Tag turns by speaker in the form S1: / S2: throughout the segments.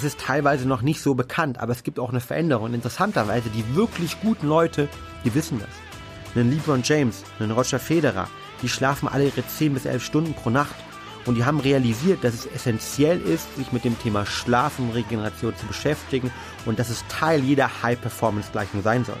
S1: das ist teilweise noch nicht so bekannt, aber es gibt auch eine Veränderung. Und interessanterweise, die wirklich guten Leute, die wissen das. Einen LeBron James, einen Roger Federer, die schlafen alle ihre 10 bis 11 Stunden pro Nacht. Und die haben realisiert, dass es essentiell ist, sich mit dem Thema Schlaf und Regeneration zu beschäftigen und dass es Teil jeder High-Performance-Gleichung sein sollte.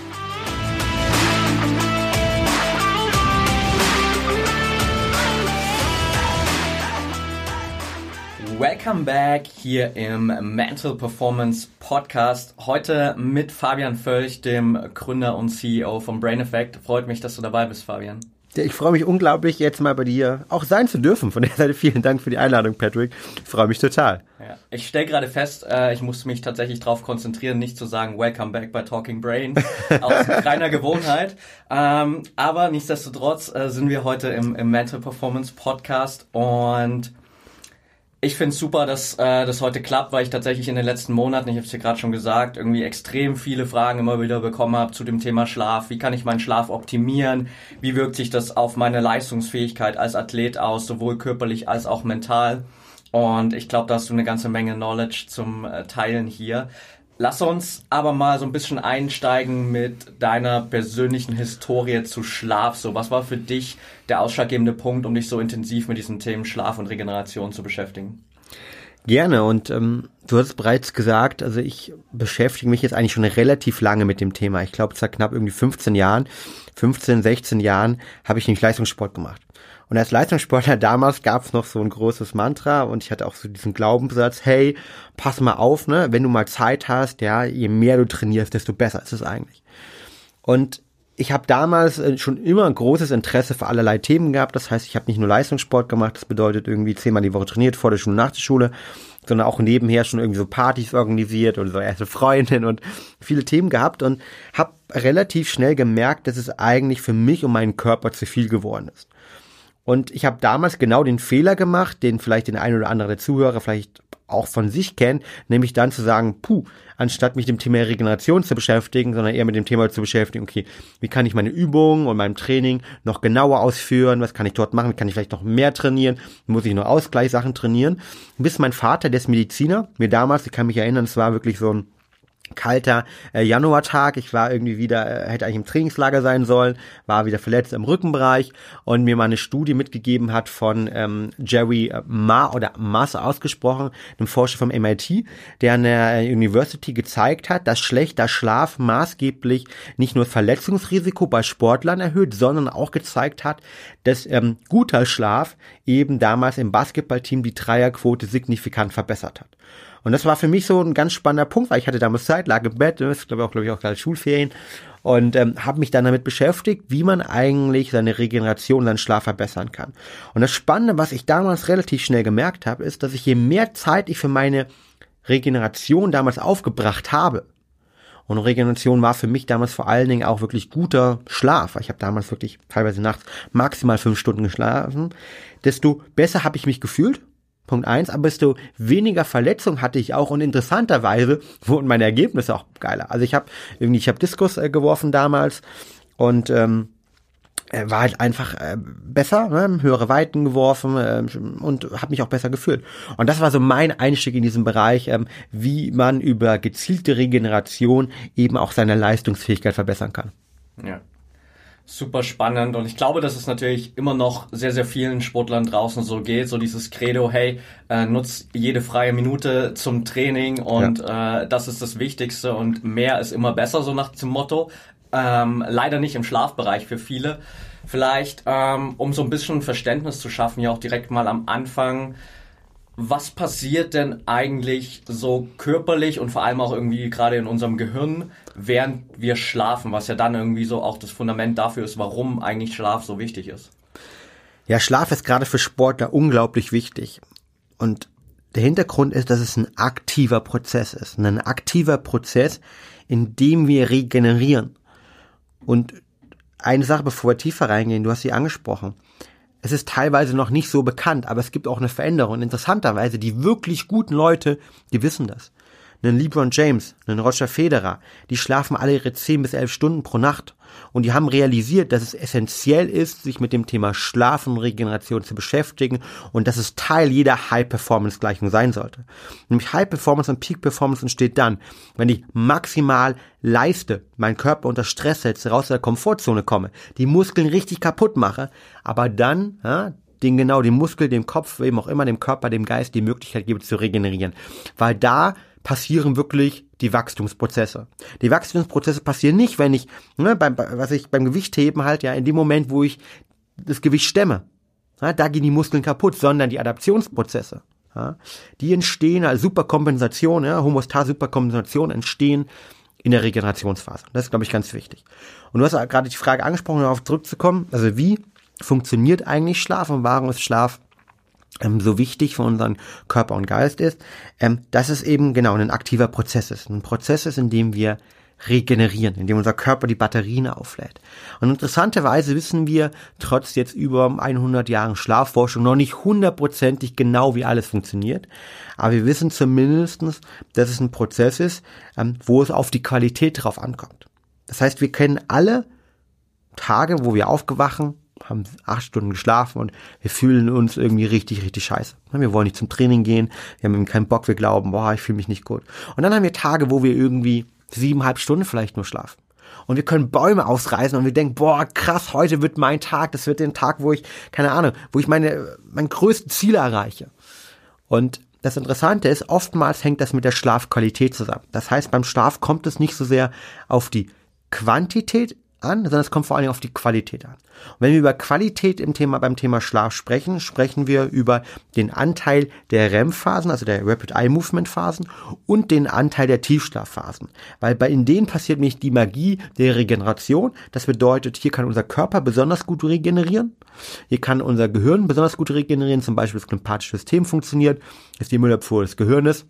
S2: Welcome back hier im Mental Performance Podcast. Heute mit Fabian Völch, dem Gründer und CEO vom Brain Effect. Freut mich, dass du dabei bist, Fabian.
S1: Ich freue mich unglaublich, jetzt mal bei dir auch sein zu dürfen. Von der Seite vielen Dank für die Einladung, Patrick. Ich freue mich total.
S2: Ja. Ich stelle gerade fest, äh, ich musste mich tatsächlich darauf konzentrieren, nicht zu sagen Welcome back bei Talking Brain aus reiner Gewohnheit. Ähm, aber nichtsdestotrotz äh, sind wir heute im, im Mental Performance Podcast und ich finde es super, dass äh, das heute klappt, weil ich tatsächlich in den letzten Monaten, ich habe es dir gerade schon gesagt, irgendwie extrem viele Fragen immer wieder bekommen habe zu dem Thema Schlaf. Wie kann ich meinen Schlaf optimieren? Wie wirkt sich das auf meine Leistungsfähigkeit als Athlet aus, sowohl körperlich als auch mental? Und ich glaube, da hast du eine ganze Menge Knowledge zum äh, Teilen hier. Lass uns aber mal so ein bisschen einsteigen mit deiner persönlichen Historie zu Schlaf. So, was war für dich der ausschlaggebende Punkt, um dich so intensiv mit diesen Themen Schlaf und Regeneration zu beschäftigen?
S1: Gerne und ähm, du hast bereits gesagt, also ich beschäftige mich jetzt eigentlich schon relativ lange mit dem Thema. Ich glaube, seit knapp irgendwie 15 Jahren, 15, 16 Jahren habe ich nämlich Leistungssport gemacht. Und als Leistungssportler damals gab es noch so ein großes Mantra und ich hatte auch so diesen Glaubenssatz, hey, pass mal auf, ne, wenn du mal Zeit hast, ja, je mehr du trainierst, desto besser ist es eigentlich. Und ich habe damals äh, schon immer ein großes Interesse für allerlei Themen gehabt. Das heißt, ich habe nicht nur Leistungssport gemacht, das bedeutet irgendwie zehnmal die Woche trainiert, vor der Schule, nach der Schule, sondern auch nebenher schon irgendwie so Partys organisiert und so erste Freundin und viele Themen gehabt und habe relativ schnell gemerkt, dass es eigentlich für mich und meinen Körper zu viel geworden ist. Und ich habe damals genau den Fehler gemacht, den vielleicht den ein oder andere der Zuhörer vielleicht auch von sich kennt, nämlich dann zu sagen, puh, anstatt mich dem Thema Regeneration zu beschäftigen, sondern eher mit dem Thema zu beschäftigen, okay, wie kann ich meine Übungen und meinem Training noch genauer ausführen, was kann ich dort machen, kann ich vielleicht noch mehr trainieren, muss ich noch Ausgleichssachen trainieren, bis mein Vater, der ist Mediziner, mir damals, ich kann mich erinnern, es war wirklich so ein kalter äh, Januartag. Ich war irgendwie wieder, äh, hätte eigentlich im Trainingslager sein sollen, war wieder verletzt im Rückenbereich und mir mal eine Studie mitgegeben hat von ähm, Jerry äh, Ma oder Mas ausgesprochen, einem Forscher vom MIT, der an der University gezeigt hat, dass schlechter Schlaf maßgeblich nicht nur Verletzungsrisiko bei Sportlern erhöht, sondern auch gezeigt hat, dass ähm, guter Schlaf eben damals im Basketballteam die Dreierquote signifikant verbessert hat. Und das war für mich so ein ganz spannender Punkt, weil ich hatte damals Zeit, lag im Bett, das glaube ich auch, glaube ich, auch gerade Schulferien und ähm, habe mich dann damit beschäftigt, wie man eigentlich seine Regeneration, seinen Schlaf verbessern kann. Und das Spannende, was ich damals relativ schnell gemerkt habe, ist, dass ich je mehr Zeit ich für meine Regeneration damals aufgebracht habe, und Regeneration war für mich damals vor allen Dingen auch wirklich guter Schlaf. Ich habe damals wirklich teilweise nachts maximal fünf Stunden geschlafen. Desto besser habe ich mich gefühlt Punkt eins, aber desto weniger Verletzung hatte ich auch und interessanterweise wurden meine Ergebnisse auch geiler. Also ich habe irgendwie, ich habe Diskus äh, geworfen damals und ähm, war halt einfach äh, besser, ne? höhere Weiten geworfen äh, und habe mich auch besser gefühlt. Und das war so mein Einstieg in diesen Bereich, ähm, wie man über gezielte Regeneration eben auch seine Leistungsfähigkeit verbessern kann.
S2: Ja super spannend und ich glaube, dass es natürlich immer noch sehr, sehr vielen Sportlern draußen so geht, so dieses Credo, hey, äh, nutz jede freie Minute zum Training und ja. äh, das ist das Wichtigste und mehr ist immer besser, so nach dem Motto. Ähm, leider nicht im Schlafbereich für viele. Vielleicht, ähm, um so ein bisschen Verständnis zu schaffen, ja auch direkt mal am Anfang, was passiert denn eigentlich so körperlich und vor allem auch irgendwie gerade in unserem Gehirn, während wir schlafen, was ja dann irgendwie so auch das Fundament dafür ist, warum eigentlich Schlaf so wichtig ist?
S1: Ja, Schlaf ist gerade für Sportler unglaublich wichtig. Und der Hintergrund ist, dass es ein aktiver Prozess ist. ein aktiver Prozess, in dem wir regenerieren. Und eine Sache, bevor wir tiefer reingehen, du hast sie angesprochen. Es ist teilweise noch nicht so bekannt, aber es gibt auch eine Veränderung. Interessanterweise, die wirklich guten Leute, die wissen das. Einen LeBron James, einen Roger Federer, die schlafen alle ihre 10 bis 11 Stunden pro Nacht. Und die haben realisiert, dass es essentiell ist, sich mit dem Thema Schlaf und Regeneration zu beschäftigen und dass es Teil jeder High-Performance-Gleichung sein sollte. Nämlich High-Performance und Peak-Performance entsteht dann, wenn ich maximal leiste, meinen Körper unter Stress setze, raus aus der Komfortzone komme, die Muskeln richtig kaputt mache, aber dann ja, den genau dem Muskel, dem Kopf, wem auch immer, dem Körper, dem Geist die Möglichkeit gebe zu regenerieren. Weil da passieren wirklich die Wachstumsprozesse. Die Wachstumsprozesse passieren nicht, wenn ich, ne, beim, was ich beim Gewichtheben halt, ja, in dem Moment, wo ich das Gewicht stemme, ja, da gehen die Muskeln kaputt, sondern die Adaptionsprozesse, ja, die entstehen als Superkompensation, ja, Homostas-Superkompensation entstehen in der Regenerationsphase. Das ist, glaube ich, ganz wichtig. Und du hast gerade die Frage angesprochen, darauf zurückzukommen, also wie funktioniert eigentlich Schlaf und warum ist Schlaf so wichtig für unseren Körper und Geist ist, ähm, dass es eben genau ein aktiver Prozess ist. Ein Prozess ist, in dem wir regenerieren, in dem unser Körper die Batterien auflädt. Und interessanterweise wissen wir trotz jetzt über 100 Jahren Schlafforschung noch nicht hundertprozentig genau, wie alles funktioniert. Aber wir wissen zumindestens, dass es ein Prozess ist, ähm, wo es auf die Qualität drauf ankommt. Das heißt, wir kennen alle Tage, wo wir aufgewachen, haben acht Stunden geschlafen und wir fühlen uns irgendwie richtig, richtig scheiße. Wir wollen nicht zum Training gehen, wir haben eben keinen Bock, wir glauben, boah, ich fühle mich nicht gut. Und dann haben wir Tage, wo wir irgendwie siebeneinhalb Stunden vielleicht nur schlafen. Und wir können Bäume ausreißen und wir denken, boah, krass, heute wird mein Tag, das wird der Tag, wo ich, keine Ahnung, wo ich meine, mein größtes Ziel erreiche. Und das Interessante ist, oftmals hängt das mit der Schlafqualität zusammen. Das heißt, beim Schlaf kommt es nicht so sehr auf die Quantität an, sondern es kommt vor allem auf die Qualität an. Und wenn wir über Qualität im Thema, beim Thema Schlaf sprechen, sprechen wir über den Anteil der REM-Phasen, also der Rapid Eye Movement Phasen und den Anteil der Tiefschlafphasen. Weil bei in denen passiert nämlich die Magie der Regeneration. Das bedeutet, hier kann unser Körper besonders gut regenerieren. Hier kann unser Gehirn besonders gut regenerieren. Zum Beispiel das sympathische System funktioniert. Ist die Müllabfuhr des Gehirnes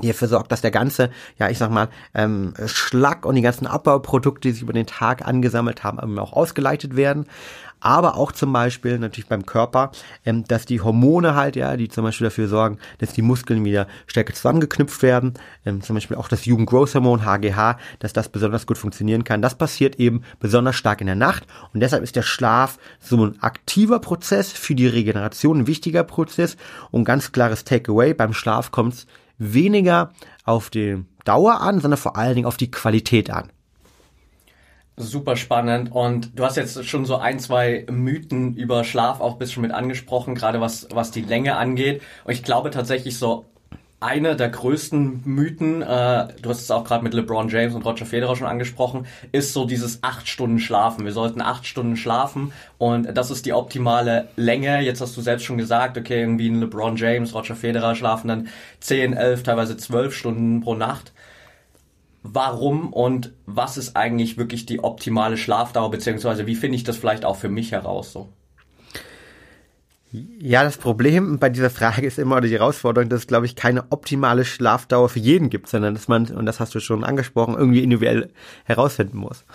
S1: die dafür sorgt, dass der ganze, ja, ich sag mal, ähm, Schlag und die ganzen Abbauprodukte, die sich über den Tag angesammelt haben, auch ausgeleitet werden. Aber auch zum Beispiel natürlich beim Körper, ähm, dass die Hormone halt, ja, die zum Beispiel dafür sorgen, dass die Muskeln wieder stärker zusammengeknüpft werden. Ähm, zum Beispiel auch das Jugendgrowth-Hormon, HGH, dass das besonders gut funktionieren kann. Das passiert eben besonders stark in der Nacht. Und deshalb ist der Schlaf so ein aktiver Prozess für die Regeneration, ein wichtiger Prozess. Und ganz klares Takeaway, beim Schlaf kommt es weniger auf die Dauer an, sondern vor allen Dingen auf die Qualität an.
S2: Super spannend und du hast jetzt schon so ein, zwei Mythen über Schlaf auch ein bisschen mit angesprochen, gerade was, was die Länge angeht. Und ich glaube tatsächlich so einer der größten Mythen, äh, du hast es auch gerade mit LeBron James und Roger Federer schon angesprochen, ist so dieses acht Stunden Schlafen. Wir sollten acht Stunden schlafen und das ist die optimale Länge. Jetzt hast du selbst schon gesagt, okay, irgendwie ein LeBron James, Roger Federer schlafen dann zehn, elf, teilweise zwölf Stunden pro Nacht. Warum und was ist eigentlich wirklich die optimale Schlafdauer, beziehungsweise wie finde ich das vielleicht auch für mich heraus so?
S1: Ja, das Problem bei dieser Frage ist immer oder die Herausforderung, dass es, glaube ich, keine optimale Schlafdauer für jeden gibt, sondern dass man, und das hast du schon angesprochen, irgendwie individuell herausfinden muss.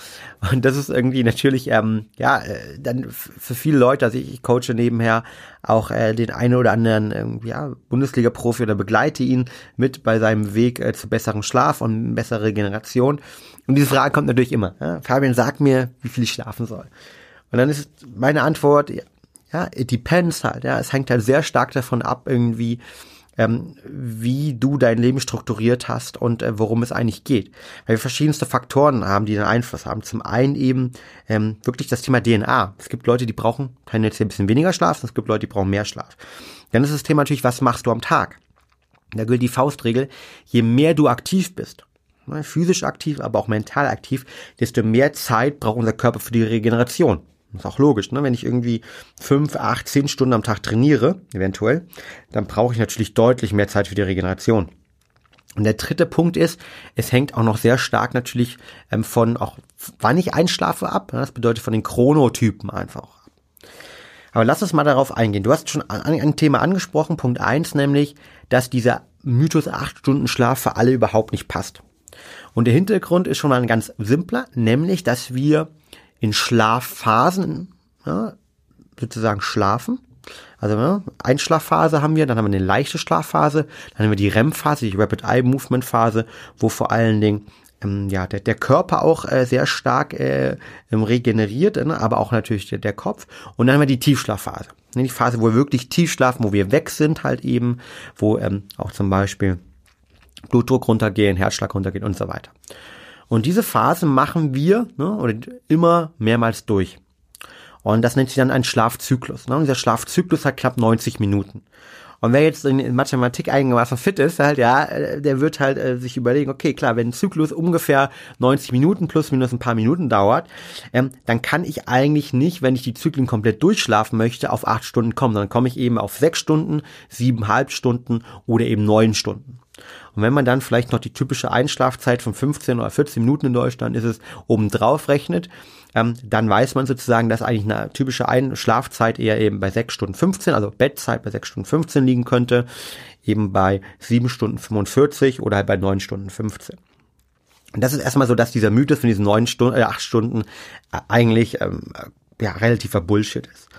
S1: Und das ist irgendwie natürlich, ähm, ja, äh, dann für viele Leute, also ich, ich coache nebenher auch äh, den einen oder anderen ähm, ja, Bundesliga-Profi oder begleite ihn mit bei seinem Weg äh, zu besserem Schlaf und besserer Regeneration. Und diese Frage kommt natürlich immer. Ja? Fabian, sag mir, wie viel ich schlafen soll. Und dann ist meine Antwort, ja, it depends halt, ja. Es hängt halt sehr stark davon ab, irgendwie, ähm, wie du dein Leben strukturiert hast und äh, worum es eigentlich geht. Weil wir verschiedenste Faktoren haben, die einen Einfluss haben. Zum einen eben ähm, wirklich das Thema DNA. Es gibt Leute, die brauchen tendenziell ein bisschen weniger Schlaf, es gibt Leute, die brauchen mehr Schlaf. Dann ist das Thema natürlich, was machst du am Tag? Da gilt die Faustregel, je mehr du aktiv bist, ne, physisch aktiv, aber auch mental aktiv, desto mehr Zeit braucht unser Körper für die Regeneration. Das ist auch logisch, ne? Wenn ich irgendwie fünf, acht, zehn Stunden am Tag trainiere, eventuell, dann brauche ich natürlich deutlich mehr Zeit für die Regeneration. Und der dritte Punkt ist, es hängt auch noch sehr stark natürlich ähm, von auch wann ich einschlafe ab. Das bedeutet von den Chronotypen einfach. Aber lass uns mal darauf eingehen. Du hast schon ein Thema angesprochen, Punkt eins, nämlich, dass dieser Mythos acht Stunden Schlaf für alle überhaupt nicht passt. Und der Hintergrund ist schon mal ein ganz simpler, nämlich, dass wir in Schlafphasen ja, sozusagen schlafen. Also ne, Einschlafphase haben wir, dann haben wir eine leichte Schlafphase, dann haben wir die REM-Phase, die Rapid Eye Movement Phase, wo vor allen Dingen ähm, ja der, der Körper auch äh, sehr stark äh, regeneriert, ne, aber auch natürlich der, der Kopf. Und dann haben wir die Tiefschlafphase, ne, die Phase, wo wir wirklich tief schlafen, wo wir weg sind halt eben, wo ähm, auch zum Beispiel Blutdruck runtergehen, Herzschlag runtergehen und so weiter. Und diese Phase machen wir ne, oder immer mehrmals durch. Und das nennt sich dann ein Schlafzyklus. Ne? Und dieser Schlafzyklus hat knapp 90 Minuten. Und wer jetzt in Mathematik einigermaßen fit ist, halt, ja, äh, der wird halt äh, sich überlegen, okay, klar, wenn ein Zyklus ungefähr 90 Minuten plus minus ein paar Minuten dauert, ähm, dann kann ich eigentlich nicht, wenn ich die Zyklen komplett durchschlafen möchte, auf acht Stunden kommen. Dann komme ich eben auf sechs Stunden, siebeneinhalb Stunden oder eben neun Stunden. Und wenn man dann vielleicht noch die typische Einschlafzeit von 15 oder 14 Minuten in Deutschland ist es obendrauf rechnet, ähm, dann weiß man sozusagen, dass eigentlich eine typische Einschlafzeit eher eben bei 6 Stunden 15, also Bettzeit bei 6 Stunden 15 liegen könnte, eben bei 7 Stunden 45 oder bei 9 Stunden 15. Und das ist erstmal so, dass dieser Mythos von diesen 9 Stunden, äh, 8 Stunden äh, eigentlich ähm, ja, relativer Bullshit ist.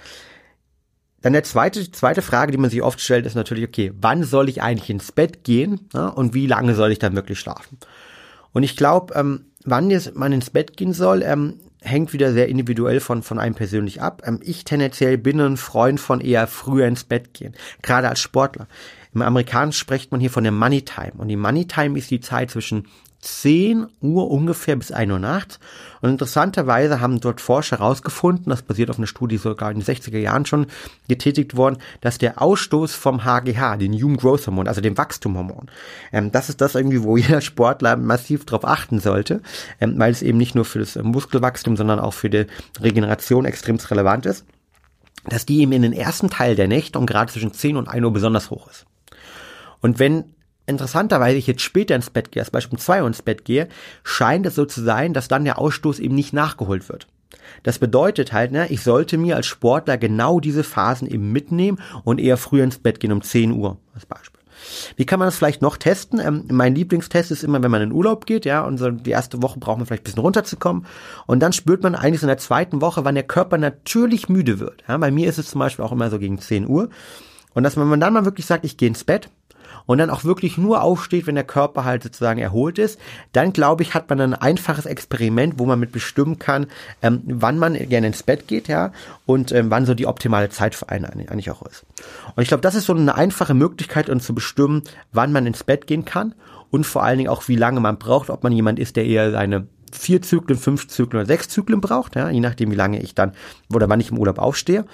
S1: Dann der zweite, zweite Frage, die man sich oft stellt, ist natürlich, okay, wann soll ich eigentlich ins Bett gehen ja, und wie lange soll ich dann wirklich schlafen? Und ich glaube, ähm, wann jetzt man ins Bett gehen soll, ähm, hängt wieder sehr individuell von, von einem persönlich ab. Ähm, ich tendenziell bin ein Freund von eher früher ins Bett gehen, gerade als Sportler. Im Amerikanischen spricht man hier von der Money Time. Und die Money Time ist die Zeit zwischen 10 Uhr ungefähr bis 1 Uhr nachts. Und interessanterweise haben dort Forscher herausgefunden, das basiert auf einer Studie sogar in den 60er Jahren schon getätigt worden, dass der Ausstoß vom HGH, den Human Growth Hormone, also dem Wachstumhormon, ähm, das ist das irgendwie, wo jeder Sportler massiv darauf achten sollte, ähm, weil es eben nicht nur für das Muskelwachstum, sondern auch für die Regeneration extrem relevant ist, dass die eben in den ersten Teil der Nächte und gerade zwischen 10 und 1 Uhr besonders hoch ist. Und wenn interessanterweise ich jetzt später ins Bett gehe, als Beispiel 2 Uhr ins Bett gehe, scheint es so zu sein, dass dann der Ausstoß eben nicht nachgeholt wird. Das bedeutet halt, ne, ich sollte mir als Sportler genau diese Phasen eben mitnehmen und eher früher ins Bett gehen, um 10 Uhr als Beispiel. Wie kann man das vielleicht noch testen? Ähm, mein Lieblingstest ist immer, wenn man in Urlaub geht, ja, und so die erste Woche braucht man vielleicht ein bisschen runterzukommen. Und dann spürt man eigentlich in der zweiten Woche, wann der Körper natürlich müde wird. Ja, bei mir ist es zum Beispiel auch immer so gegen 10 Uhr. Und dass man dann mal wirklich sagt, ich gehe ins Bett, und dann auch wirklich nur aufsteht, wenn der Körper halt sozusagen erholt ist, dann glaube ich, hat man ein einfaches Experiment, wo man mit bestimmen kann, ähm, wann man gerne ins Bett geht, ja, und ähm, wann so die optimale Zeit für einen eigentlich auch ist. Und ich glaube, das ist so eine einfache Möglichkeit, um zu bestimmen, wann man ins Bett gehen kann und vor allen Dingen auch, wie lange man braucht, ob man jemand ist, der eher seine vier Zyklen, fünf Zyklen oder sechs Zyklen braucht, ja, je nachdem, wie lange ich dann oder wann ich im Urlaub aufstehe.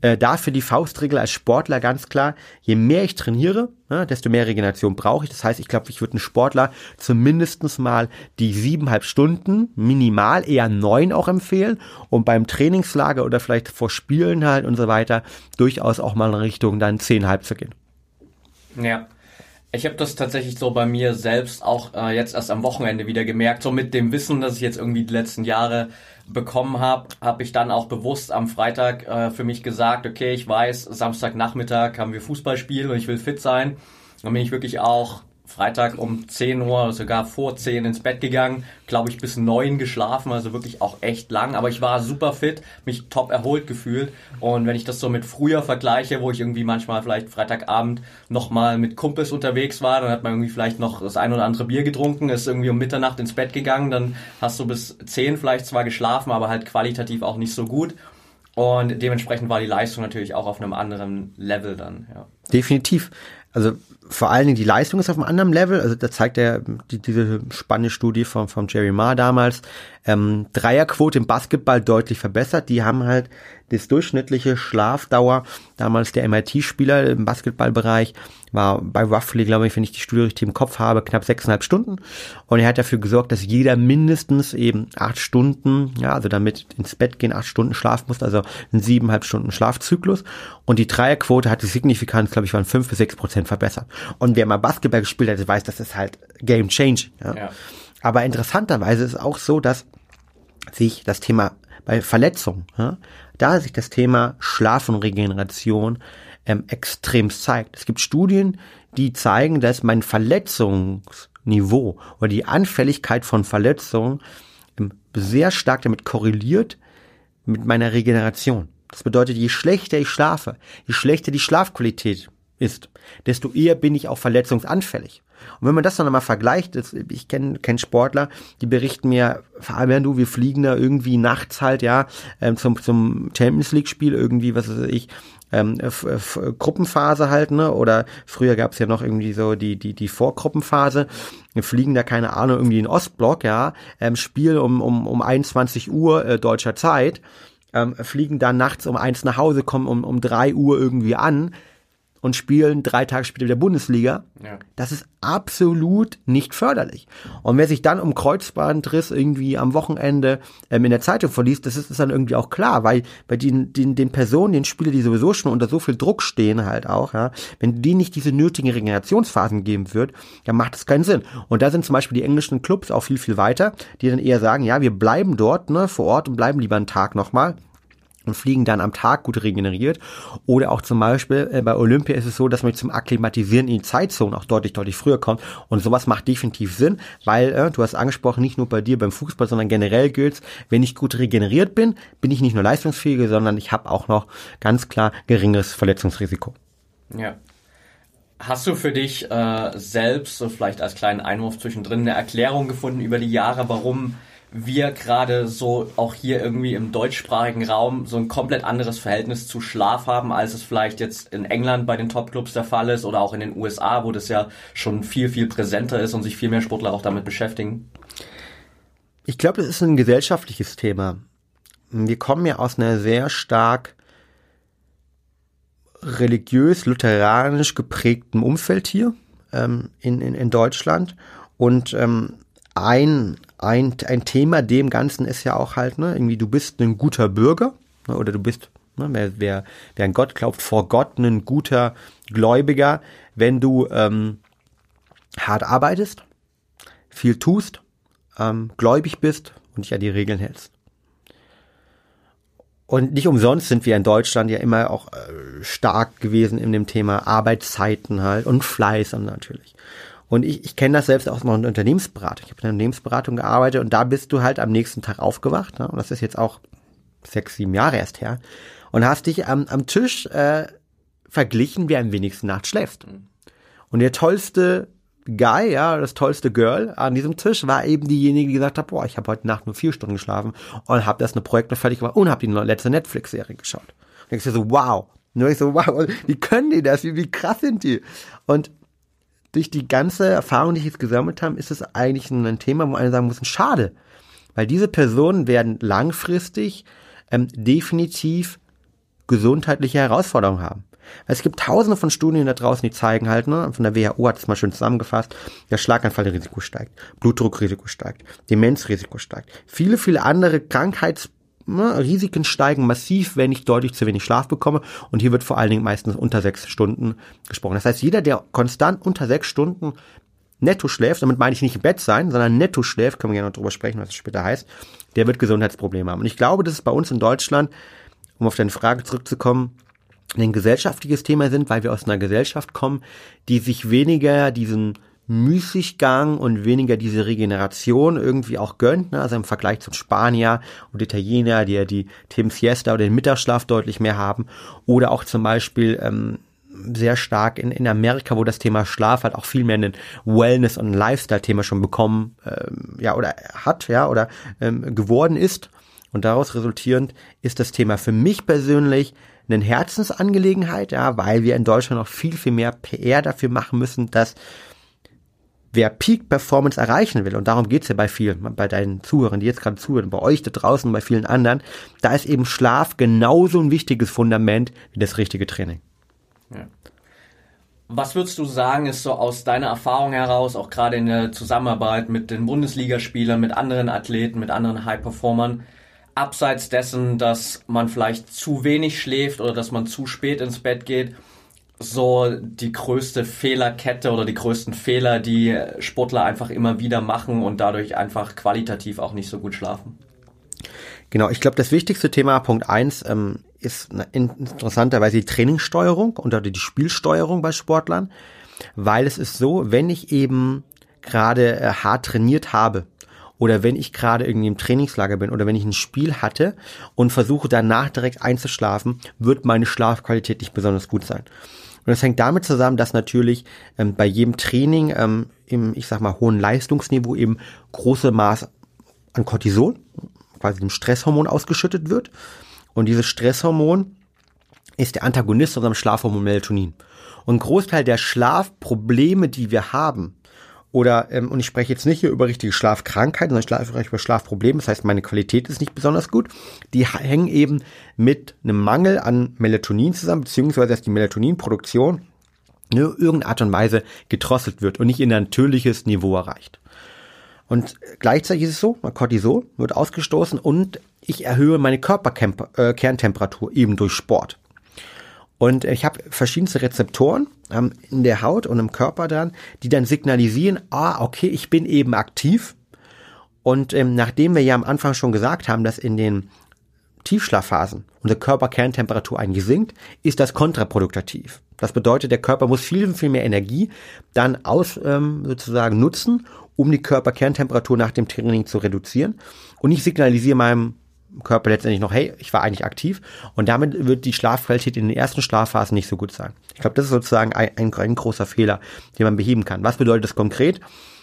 S1: Äh, dafür die Faustregel als Sportler ganz klar, je mehr ich trainiere, ne, desto mehr Regeneration brauche ich. Das heißt, ich glaube, ich würde einen Sportler zumindestens mal die siebeneinhalb Stunden, minimal eher neun auch empfehlen und beim Trainingslager oder vielleicht vor Spielen halt und so weiter durchaus auch mal in Richtung dann zehnhalb zu gehen.
S2: Ja, ich habe das tatsächlich so bei mir selbst auch äh, jetzt erst am Wochenende wieder gemerkt, so mit dem Wissen, dass ich jetzt irgendwie die letzten Jahre bekommen habe, habe ich dann auch bewusst am Freitag äh, für mich gesagt, okay, ich weiß, Samstagnachmittag haben wir Fußballspiel und ich will fit sein. Dann bin ich wirklich auch Freitag um 10 Uhr, sogar vor 10 ins Bett gegangen, glaube ich bis 9 geschlafen, also wirklich auch echt lang, aber ich war super fit, mich top erholt gefühlt und wenn ich das so mit früher vergleiche, wo ich irgendwie manchmal vielleicht Freitagabend nochmal mit Kumpels unterwegs war, dann hat man irgendwie vielleicht noch das ein oder andere Bier getrunken, ist irgendwie um Mitternacht ins Bett gegangen, dann hast du bis 10 vielleicht zwar geschlafen, aber halt qualitativ auch nicht so gut und dementsprechend war die Leistung natürlich auch auf einem anderen Level dann, ja.
S1: Definitiv. Also vor allen Dingen die Leistung ist auf einem anderen Level. Also da zeigt er die, diese spannende Studie von, von Jerry Marr damals. Ähm, Dreierquote im Basketball deutlich verbessert. Die haben halt das durchschnittliche Schlafdauer, damals der MIT-Spieler im Basketballbereich, war bei roughly, glaube ich, wenn ich die Studie richtig im Kopf habe, knapp sechseinhalb Stunden. Und er hat dafür gesorgt, dass jeder mindestens eben acht Stunden, ja, also damit ins Bett gehen, acht Stunden schlafen muss, also einen siebeneinhalb Stunden Schlafzyklus. Und die Dreierquote hat die Signifikanz, glaube ich, waren fünf bis sechs Prozent verbessert. Und wer mal Basketball gespielt hat, weiß, das ist halt game change. Ja. ja. Aber interessanterweise ist auch so, dass sich das Thema bei Verletzungen, ja, da sich das Thema Schlaf und Regeneration ähm, extrem zeigt. Es gibt Studien, die zeigen, dass mein Verletzungsniveau oder die Anfälligkeit von Verletzungen ähm, sehr stark damit korreliert mit meiner Regeneration. Das bedeutet, je schlechter ich schlafe, je schlechter die Schlafqualität ist, desto eher bin ich auch verletzungsanfällig. Und wenn man das dann einmal vergleicht, das, ich kenne kenn Sportler, die berichten mir, Fabian, du, wir fliegen da irgendwie nachts halt, ja, ähm, zum, zum Champions League Spiel irgendwie, was weiß ich, ähm, Gruppenphase halt, ne? Oder früher gab's ja noch irgendwie so die, die, die Vorgruppenphase. Wir fliegen da, keine Ahnung, irgendwie in Ostblock, ja, ähm, Spiel um, um, um 21 Uhr äh, deutscher Zeit, ähm, fliegen dann nachts um eins nach Hause, kommen um, um drei Uhr irgendwie an und spielen drei Tage später wieder Bundesliga. Ja. Das ist absolut nicht förderlich. Und wer sich dann um Kreuzbandriss irgendwie am Wochenende ähm, in der Zeitung verliest, das ist, ist dann irgendwie auch klar, weil bei den, den, den Personen, den Spieler, die sowieso schon unter so viel Druck stehen halt auch, ja, wenn die nicht diese nötigen Regenerationsphasen geben wird, dann macht das keinen Sinn. Und da sind zum Beispiel die englischen Clubs auch viel, viel weiter, die dann eher sagen, ja, wir bleiben dort ne, vor Ort und bleiben lieber einen Tag nochmal und fliegen dann am Tag gut regeneriert. Oder auch zum Beispiel äh, bei Olympia ist es so, dass man zum Akklimatisieren in die Zeitzone auch deutlich, deutlich früher kommt. Und sowas macht definitiv Sinn, weil äh, du hast angesprochen, nicht nur bei dir beim Fußball, sondern generell gilt wenn ich gut regeneriert bin, bin ich nicht nur leistungsfähiger, sondern ich habe auch noch ganz klar geringeres Verletzungsrisiko.
S2: Ja. Hast du für dich äh, selbst, so vielleicht als kleinen Einwurf zwischendrin, eine Erklärung gefunden über die Jahre, warum wir gerade so auch hier irgendwie im deutschsprachigen Raum so ein komplett anderes Verhältnis zu Schlaf haben, als es vielleicht jetzt in England bei den Topclubs der Fall ist oder auch in den USA, wo das ja schon viel, viel präsenter ist und sich viel mehr Sportler auch damit beschäftigen?
S1: Ich glaube, das ist ein gesellschaftliches Thema. Wir kommen ja aus einer sehr stark religiös-lutheranisch geprägten Umfeld hier ähm, in, in, in Deutschland und ähm, ein, ein, ein Thema dem Ganzen ist ja auch halt, ne, irgendwie, du bist ein guter Bürger, ne, oder du bist, ne, wer, wer, wer an Gott glaubt, vor Gott ein guter Gläubiger, wenn du ähm, hart arbeitest, viel tust, ähm, gläubig bist und dich an die Regeln hältst. Und nicht umsonst sind wir in Deutschland ja immer auch äh, stark gewesen in dem Thema Arbeitszeiten halt und Fleiß natürlich. Und ich, ich kenne das selbst aus meiner Unternehmensberatung. Ich habe in der Unternehmensberatung gearbeitet und da bist du halt am nächsten Tag aufgewacht. Ne? Und das ist jetzt auch sechs, sieben Jahre erst her. Und hast dich am, am Tisch äh, verglichen, wer am wenigsten Nacht schläft. Und der tollste Guy, ja, das tollste Girl an diesem Tisch war eben diejenige, die gesagt hat, boah, ich habe heute Nacht nur vier Stunden geschlafen und habe das eine Projekt noch fertig gemacht und habe die letzte Netflix-Serie geschaut. Und dir so, wow. Und ich so, wow, wie können die das? Wie, wie krass sind die? Und durch die ganze Erfahrung, die ich jetzt gesammelt habe, ist es eigentlich ein Thema, wo einer sagen muss, schade. Weil diese Personen werden langfristig ähm, definitiv gesundheitliche Herausforderungen haben. Es gibt tausende von Studien da draußen, die zeigen halt, ne, von der WHO hat es mal schön zusammengefasst, der Schlaganfallrisiko steigt, Blutdruckrisiko steigt, Demenzrisiko steigt, viele, viele andere Krankheits ne, Risiken steigen massiv, wenn ich deutlich zu wenig Schlaf bekomme. Und hier wird vor allen Dingen meistens unter sechs Stunden gesprochen. Das heißt, jeder, der konstant unter sechs Stunden netto schläft, damit meine ich nicht im Bett sein, sondern netto schläft, können wir gerne noch drüber sprechen, was das später heißt, der wird Gesundheitsprobleme haben. Und ich glaube, dass es bei uns in Deutschland, um auf deine Frage zurückzukommen, ein gesellschaftliches Thema sind, weil wir aus einer Gesellschaft kommen, die sich weniger diesen Müßiggang und weniger diese Regeneration irgendwie auch gönnt, ne? also im Vergleich zum Spanier und Italiener, die ja die Themen Siesta oder den Mittagsschlaf deutlich mehr haben, oder auch zum Beispiel ähm, sehr stark in, in Amerika, wo das Thema Schlaf halt auch viel mehr ein Wellness- und Lifestyle-Thema schon bekommen, ähm, ja, oder hat, ja, oder ähm, geworden ist. Und daraus resultierend ist das Thema für mich persönlich eine Herzensangelegenheit, ja, weil wir in Deutschland noch viel, viel mehr PR dafür machen müssen, dass wer Peak Performance erreichen will, und darum geht's ja bei vielen, bei deinen Zuhörern, die jetzt gerade zuhören, bei euch da draußen, bei vielen anderen, da ist eben Schlaf genauso ein wichtiges Fundament wie das richtige Training. Ja.
S2: Was würdest du sagen, ist so aus deiner Erfahrung heraus, auch gerade in der Zusammenarbeit mit den Bundesligaspielern, mit anderen Athleten, mit anderen High-Performern, abseits dessen, dass man vielleicht zu wenig schläft oder dass man zu spät ins Bett geht, so die größte Fehlerkette oder die größten Fehler, die Sportler einfach immer wieder machen und dadurch einfach qualitativ auch nicht so gut schlafen?
S1: Genau, ich glaube, das wichtigste Thema, Punkt eins ähm, ist interessanterweise die Trainingssteuerung oder die Spielsteuerung bei Sportlern, weil es ist so, wenn ich eben gerade äh, hart trainiert habe oder wenn ich gerade irgendwie im Trainingslager bin oder wenn ich ein Spiel hatte und versuche danach direkt einzuschlafen, wird meine Schlafqualität nicht besonders gut sein. Und das hängt damit zusammen, dass natürlich ähm, bei jedem Training ähm, im, ich sag mal, hohen Leistungsniveau eben große Maß an Cortisol, quasi dem Stresshormon ausgeschüttet wird. Und dieses Stresshormon ist der Antagonist unserem Schlafhormon Melatonin. Und Großteil der Schlafprobleme, die wir haben, oder, ähm, und ich spreche jetzt nicht hier über richtige Schlafkrankheiten, sondern ich spreche über Schlafprobleme, das heißt, meine Qualität ist nicht besonders gut. Die hängen eben mit einem Mangel an Melatonin zusammen, beziehungsweise dass die Melatoninproduktion in irgendeiner Art und Weise gedrosselt wird und nicht in ein natürliches Niveau erreicht. Und gleichzeitig ist es so, Cortisol wird ausgestoßen und ich erhöhe meine Körperkerntemperatur eben durch Sport. Und ich habe verschiedenste Rezeptoren ähm, in der Haut und im Körper dann, die dann signalisieren, ah, okay, ich bin eben aktiv. Und ähm, nachdem wir ja am Anfang schon gesagt haben, dass in den Tiefschlafphasen unsere Körperkerntemperatur eigentlich sinkt, ist das kontraproduktiv. Das bedeutet, der Körper muss viel, viel mehr Energie dann aus ähm, sozusagen nutzen, um die Körperkerntemperatur nach dem Training zu reduzieren. Und ich signalisiere meinem Körper letztendlich noch, hey, ich war eigentlich aktiv und damit wird die Schlafqualität in den ersten Schlafphasen nicht so gut sein. Ich glaube, das ist sozusagen ein, ein, ein, großer Fehler, den man beheben kann. Was bedeutet das konkret?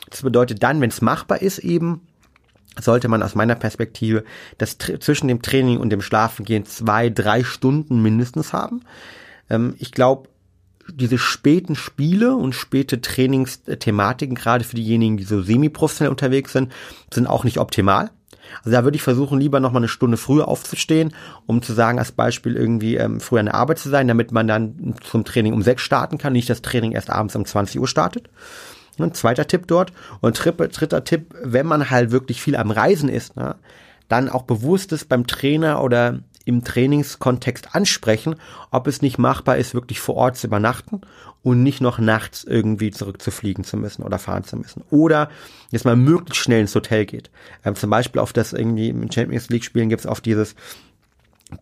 S1: Das bedeutet dann, wenn es machbar ist eben, sollte man aus meiner Perspektive das zwischen dem Training und dem Schlafengehen zwei, drei Stunden mindestens haben. Ähm, ich glaube, diese späten Spiele und späte Trainingsthematiken, gerade für diejenigen, die so semi-professionell unterwegs sind, sind auch nicht optimal. Also da würde ich versuchen, lieber noch mal eine Stunde früher aufzustehen, um zu sagen, als Beispiel irgendwie ähm, früher in der Arbeit zu sein, damit man dann zum Training um sechs starten kann, nicht das Training erst abends um 20 Uhr startet. Ein zweiter Tipp dort. Und dritter Tipp, wenn man halt wirklich viel am Reisen ist, ne, dann auch bewusst ist beim Trainer oder im Trainingskontext ansprechen, ob es nicht machbar ist, wirklich vor Ort zu übernachten und nicht noch nachts irgendwie zurückzufliegen zu müssen oder fahren zu müssen. Oder dass man möglichst schnell ins Hotel geht. Ähm, zum Beispiel auf das irgendwie im Champions League Spielen gibt es auf dieses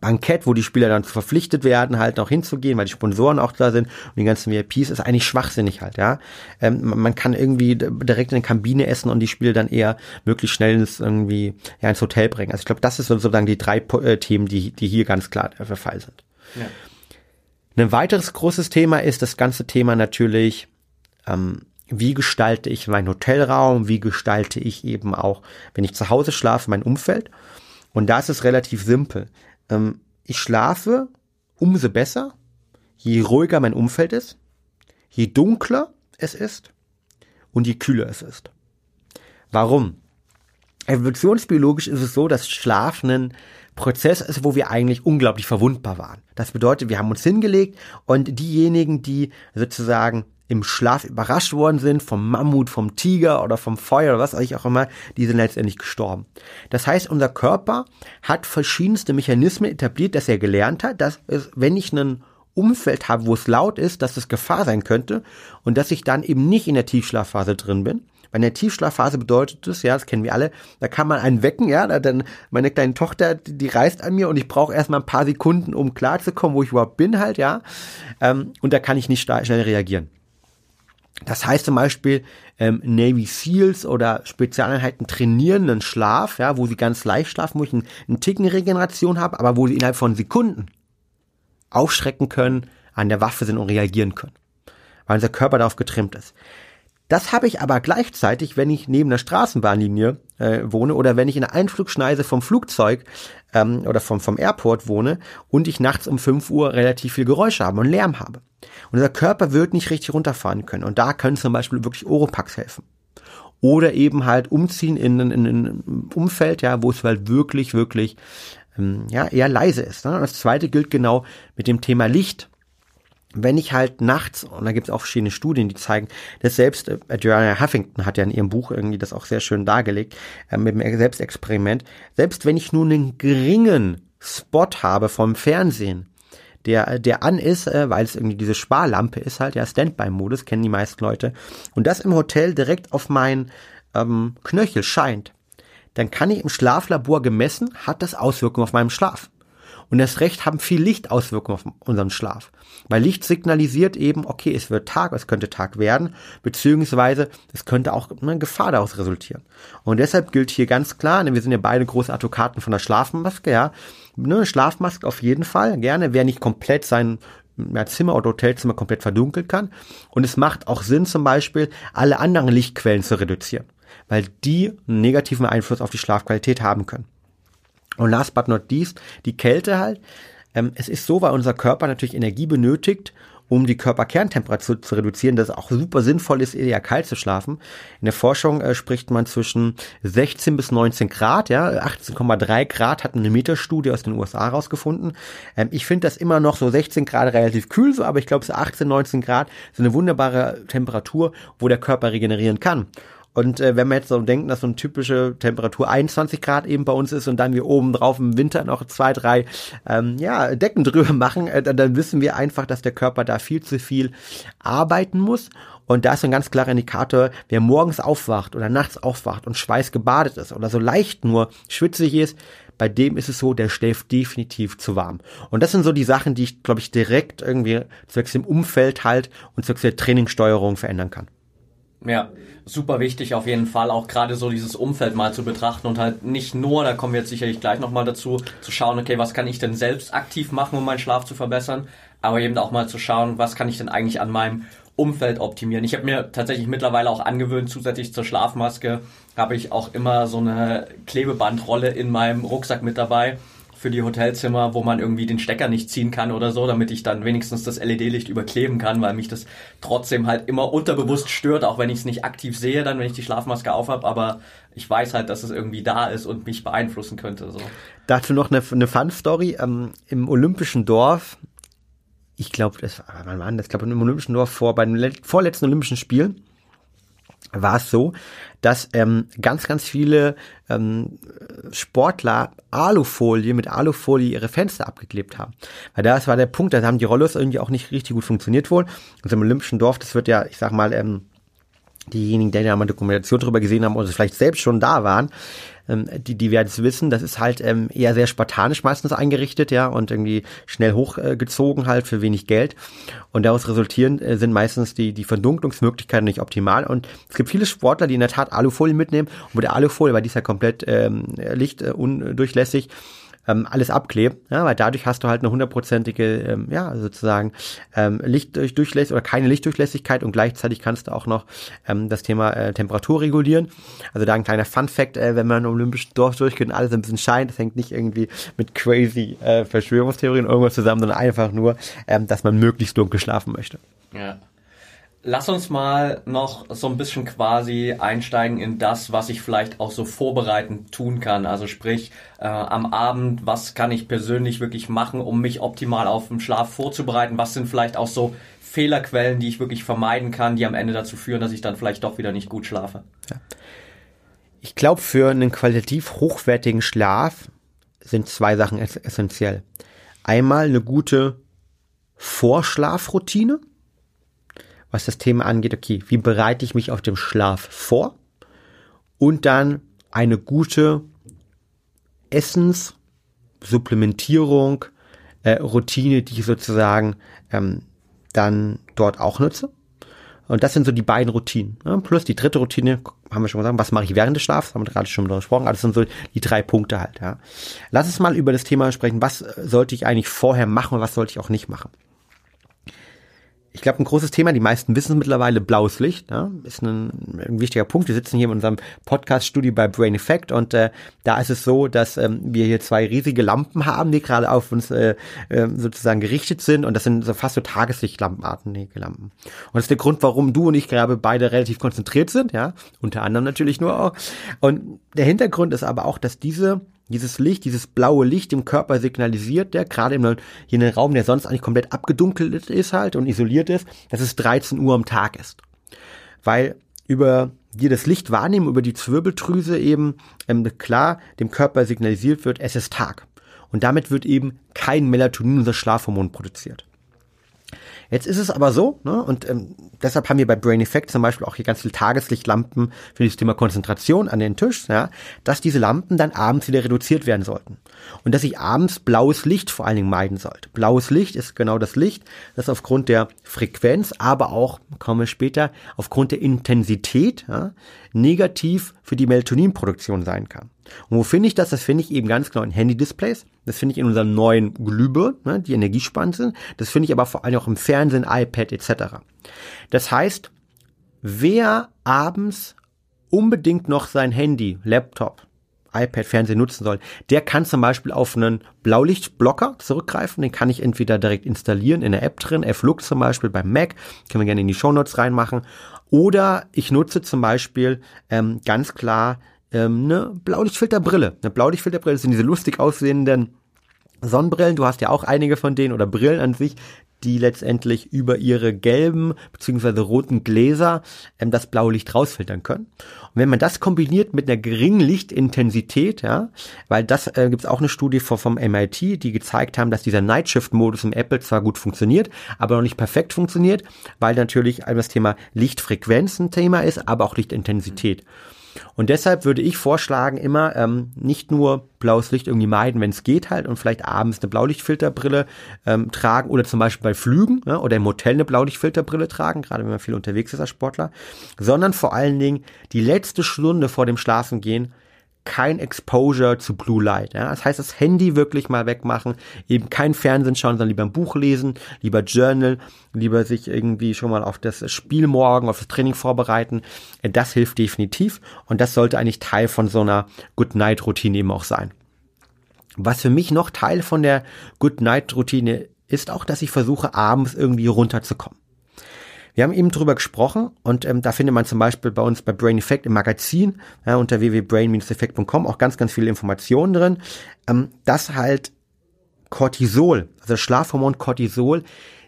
S1: Bankett, wo die Spieler dann verpflichtet werden, halt noch hinzugehen, weil die Sponsoren auch da sind und die ganzen VIPs, ist eigentlich schwachsinnig halt, ja. Ähm, man kann irgendwie direkt in der Kabine essen und die Spieler dann eher möglichst schnell ins, irgendwie, ja, ins Hotel bringen. Also ich glaube, das ist sozusagen die drei äh, Themen, die, die hier ganz klar der Fall sind. Ja. Ein weiteres großes Thema ist das ganze Thema natürlich, ähm, wie gestalte ich meinen Hotelraum, wie gestalte ich eben auch, wenn ich zu Hause schlafe, mein Umfeld. Und da ist relativ simpel. Ähm, ich schlafe umso besser, je ruhiger mein Umfeld ist, je dunkler es ist und je kühler es ist. Warum? Evolutionsbiologisch ist es so, dass Schlaf ein Prozess ist, wo wir eigentlich unglaublich verwundbar waren. Das bedeutet, wir haben uns hingelegt und diejenigen, die sozusagen im Schlaf überrascht worden sind vom Mammut, vom Tiger oder vom Feuer oder was auch immer, die sind letztendlich gestorben. Das heißt, unser Körper hat verschiedenste Mechanismen etabliert, dass er gelernt hat, dass es, wenn ich einen Umfeld habe, wo es laut ist, dass es Gefahr sein könnte und dass ich dann eben nicht in der Tiefschlafphase drin bin. Bei der Tiefschlafphase bedeutet es, ja, das kennen wir alle, da kann man einen wecken, ja, da dann meine kleine Tochter, die, die reist an mir und ich brauche erstmal ein paar Sekunden, um klarzukommen, wo ich überhaupt bin halt, ja. Ähm, und da kann ich nicht schnell reagieren. Das heißt zum Beispiel, ähm, Navy Seals oder Spezialeinheiten trainieren einen Schlaf, ja, wo sie ganz leicht schlafen, wo ich einen, einen Ticken Regeneration habe, aber wo sie innerhalb von Sekunden aufschrecken können, an der Waffe sind und reagieren können. Weil unser Körper darauf getrimmt ist. Das habe ich aber gleichzeitig, wenn ich neben der Straßenbahnlinie äh, wohne oder wenn ich in der Einflugschneise vom Flugzeug ähm, oder vom, vom Airport wohne und ich nachts um 5 Uhr relativ viel Geräusche habe und Lärm habe. Und unser Körper wird nicht richtig runterfahren können. Und da können zum Beispiel wirklich Oropax helfen. Oder eben halt umziehen in, in, in ein Umfeld, ja, wo es halt wirklich, wirklich ähm, ja, eher leise ist. Ne? Das zweite gilt genau mit dem Thema Licht wenn ich halt nachts, und da gibt es auch verschiedene Studien, die zeigen, dass selbst äh, Joanna Huffington hat ja in ihrem Buch irgendwie das auch sehr schön dargelegt, äh, mit dem Selbstexperiment, selbst wenn ich nur einen geringen Spot habe vom Fernsehen, der, der an ist, äh, weil es irgendwie diese Sparlampe ist halt, ja, Standby-Modus, kennen die meisten Leute, und das im Hotel direkt auf mein ähm, Knöchel scheint, dann kann ich im Schlaflabor gemessen, hat das Auswirkungen auf meinen Schlaf. Und das Recht haben viel Licht Auswirkungen auf unseren Schlaf. Weil Licht signalisiert eben, okay, es wird Tag, es könnte Tag werden, beziehungsweise es könnte auch eine Gefahr daraus resultieren. Und deshalb gilt hier ganz klar, ne, wir sind ja beide große Advokaten von der Schlafmaske, ja, eine Schlafmaske auf jeden Fall, gerne, wer nicht komplett sein Zimmer oder Hotelzimmer komplett verdunkeln kann. Und es macht auch Sinn, zum Beispiel alle anderen Lichtquellen zu reduzieren, weil die einen negativen Einfluss auf die Schlafqualität haben können. Und last but not least, die Kälte halt. Ähm, es ist so, weil unser Körper natürlich Energie benötigt, um die Körperkerntemperatur zu reduzieren, dass es auch super sinnvoll ist, eher kalt zu schlafen. In der Forschung äh, spricht man zwischen 16 bis 19 Grad, ja, 18,3 Grad hat eine Metastudie aus den USA rausgefunden. Ähm, ich finde das immer noch so 16 Grad relativ kühl, so, aber ich glaube so 18, 19 Grad sind eine wunderbare Temperatur, wo der Körper regenerieren kann. Und äh, wenn wir jetzt so denken, dass so eine typische Temperatur 21 Grad eben bei uns ist und dann wir oben drauf im Winter noch zwei, drei ähm, ja, Decken drüber machen, äh, dann, dann wissen wir einfach, dass der Körper da viel zu viel arbeiten muss. Und da ist ein ganz klarer Indikator, wer morgens aufwacht oder nachts aufwacht und schweißgebadet ist oder so leicht nur schwitzig ist, bei dem ist es so, der schläft definitiv zu warm. Und das sind so die Sachen, die ich, glaube ich, direkt irgendwie zwecks dem Umfeld halt und zwecks der Trainingssteuerung verändern kann.
S2: Ja, super wichtig auf jeden Fall, auch gerade so dieses Umfeld mal zu betrachten und halt nicht nur, da kommen wir jetzt sicherlich gleich nochmal dazu, zu schauen, okay, was kann ich denn selbst aktiv machen, um meinen Schlaf zu verbessern, aber eben auch mal zu schauen, was kann ich denn eigentlich an meinem Umfeld optimieren. Ich habe mir tatsächlich mittlerweile auch angewöhnt, zusätzlich zur Schlafmaske habe ich auch immer so eine Klebebandrolle in meinem Rucksack mit dabei, für die Hotelzimmer, wo man irgendwie den Stecker nicht ziehen kann oder so, damit ich dann wenigstens das LED-Licht überkleben kann, weil mich das trotzdem halt immer unterbewusst stört, auch wenn ich es nicht aktiv sehe, dann wenn ich die Schlafmaske aufhab, aber ich weiß halt, dass es irgendwie da ist und mich beeinflussen könnte. So.
S1: Dazu noch eine, eine Fun-Story. Ähm, Im Olympischen Dorf, ich glaube, das, wann war das? Ich glaube, im Olympischen Dorf vor, bei dem vorletzten Olympischen Spiel, war es so, dass ähm, ganz, ganz viele ähm, Sportler Alufolie mit Alufolie ihre Fenster abgeklebt haben. Weil das war der Punkt, da haben die Rollos irgendwie auch nicht richtig gut funktioniert wohl. Und im Olympischen Dorf, das wird ja, ich sag mal, ähm, diejenigen, die ja mal Dokumentation darüber gesehen haben oder vielleicht selbst schon da waren, ähm, die, die werden es wissen, das ist halt ähm, eher sehr spartanisch meistens eingerichtet, ja, und irgendwie schnell hochgezogen äh, halt für wenig Geld. Und daraus resultierend äh, sind meistens die, die Verdunklungsmöglichkeiten nicht optimal. Und es gibt viele Sportler, die in der Tat Alufolie mitnehmen. Und mit der Alufolie, weil die ist ja komplett ähm, lichtundurchlässig, äh, ähm, alles abklebt, ja, weil dadurch hast du halt eine hundertprozentige, ähm, ja, sozusagen ähm, Lichtdurchlässigkeit oder keine Lichtdurchlässigkeit und gleichzeitig kannst du auch noch ähm, das Thema äh, Temperatur regulieren. Also da ein kleiner Fun-Fact, äh, wenn man im Olympischen Dorf durchgeht und alles ein bisschen scheint, das hängt nicht irgendwie mit crazy äh, Verschwörungstheorien irgendwas zusammen, sondern einfach nur, ähm, dass man möglichst dunkel schlafen möchte.
S2: Ja. Lass uns mal noch so ein bisschen quasi einsteigen in das, was ich vielleicht auch so vorbereitend tun kann. Also sprich, äh, am Abend, was kann ich persönlich wirklich machen, um mich optimal auf den Schlaf vorzubereiten? Was sind vielleicht auch so Fehlerquellen, die ich wirklich vermeiden kann, die am Ende dazu führen, dass ich dann vielleicht doch wieder nicht gut schlafe? Ja.
S1: Ich glaube, für einen qualitativ hochwertigen Schlaf sind zwei Sachen essentiell. Einmal eine gute Vorschlafroutine was das Thema angeht, okay, wie bereite ich mich auf dem Schlaf vor? Und dann eine gute Essenssupplementierung, äh, Routine, die ich sozusagen ähm, dann dort auch nutze. Und das sind so die beiden Routinen. Ne? Plus die dritte Routine, haben wir schon gesagt, was mache ich während des Schlafs, haben wir gerade schon darüber gesprochen, aber das sind so die drei Punkte halt. Ja. Lass uns mal über das Thema sprechen, was sollte ich eigentlich vorher machen und was sollte ich auch nicht machen ich glaube, ein großes Thema, die meisten wissen mittlerweile, blaues Licht, ja, ist ein, ein, wichtiger Punkt. Wir sitzen hier in unserem Podcast-Studio bei Brain Effect und äh, da ist es so, dass ähm, wir hier zwei riesige Lampen haben, die gerade auf uns äh, äh, sozusagen gerichtet sind und das sind so fast so Tageslichtlampenarten, die Lampen. Und das ist der Grund, warum du und ich gerade beide relativ konzentriert sind, ja, unter anderem natürlich nur auch. Und der Hintergrund ist aber auch, dass diese dieses Licht, dieses blaue Licht im Körper signalisiert, der gerade in einem Raum, der sonst eigentlich komplett abgedunkelt ist halt und isoliert ist, dass es 13 Uhr am Tag ist. Weil über die das Licht wahrnehmen, über die Zwirbeldrüse eben ähm, klar dem Körper signalisiert wird, es ist Tag. Und damit wird eben kein Melatonin, unser Schlafhormon, produziert. Jetzt ist es aber so, ne, und ähm, deshalb haben wir bei Brain Effect zum Beispiel auch hier ganz viele Tageslichtlampen für das Thema Konzentration an den Tisch, ja, dass diese Lampen dann abends wieder reduziert werden sollten. Und dass ich abends blaues Licht vor allen Dingen meiden sollte. Blaues Licht ist genau das Licht, das aufgrund der Frequenz, aber auch, kommen wir später, aufgrund der Intensität ja, negativ für die Melatoninproduktion sein kann. Und wo finde ich das? Das finde ich eben ganz genau in Handy-Displays. Das finde ich in unseren neuen Glühbirnen, ne, die energiespannend sind. Das finde ich aber vor allem auch im Fernsehen, iPad etc. Das heißt, wer abends unbedingt noch sein Handy, Laptop, iPad, Fernsehen nutzen soll, der kann zum Beispiel auf einen Blaulichtblocker zurückgreifen. Den kann ich entweder direkt installieren in der App drin, F-Look zum Beispiel beim Mac, können wir gerne in die Show Notes reinmachen. Oder ich nutze zum Beispiel ähm, ganz klar ähm, eine Blaulichtfilterbrille. Eine Blaulichtfilterbrille sind diese lustig aussehenden Sonnenbrillen. Du hast ja auch einige von denen oder Brillen an sich, die letztendlich über ihre gelben bzw. roten Gläser ähm, das blaue Licht rausfiltern können. Und wenn man das kombiniert mit einer geringen Lichtintensität, ja, weil das äh, gibt es auch eine Studie vom, vom MIT, die gezeigt haben, dass dieser Night Shift Modus im Apple zwar gut funktioniert, aber noch nicht perfekt funktioniert, weil natürlich das Thema Lichtfrequenz ein Thema ist, aber auch Lichtintensität. Mhm. Und deshalb würde ich vorschlagen, immer ähm, nicht nur blaues Licht irgendwie meiden, wenn es geht halt und vielleicht abends eine Blaulichtfilterbrille ähm, tragen oder zum Beispiel bei Flügen ja, oder im Hotel eine Blaulichtfilterbrille tragen, gerade wenn man viel unterwegs ist als Sportler, sondern vor allen Dingen die letzte Stunde vor dem Schlafengehen kein Exposure zu Blue Light. Ja? Das heißt, das Handy wirklich mal wegmachen, eben kein Fernsehen schauen, sondern lieber ein Buch lesen, lieber Journal, lieber sich irgendwie schon mal auf das Spiel morgen, auf das Training vorbereiten. Das hilft definitiv und das sollte eigentlich Teil von so einer Good Night Routine eben auch sein. Was für mich noch Teil von der Good Night Routine ist auch, dass ich versuche, abends irgendwie runterzukommen. Wir haben eben drüber gesprochen und ähm, da findet man zum Beispiel bei uns bei Brain Effect im Magazin ja, unter www.brain-effect.com auch ganz, ganz viele Informationen drin, ähm, dass halt Cortisol, also Schlafhormon Cortisol,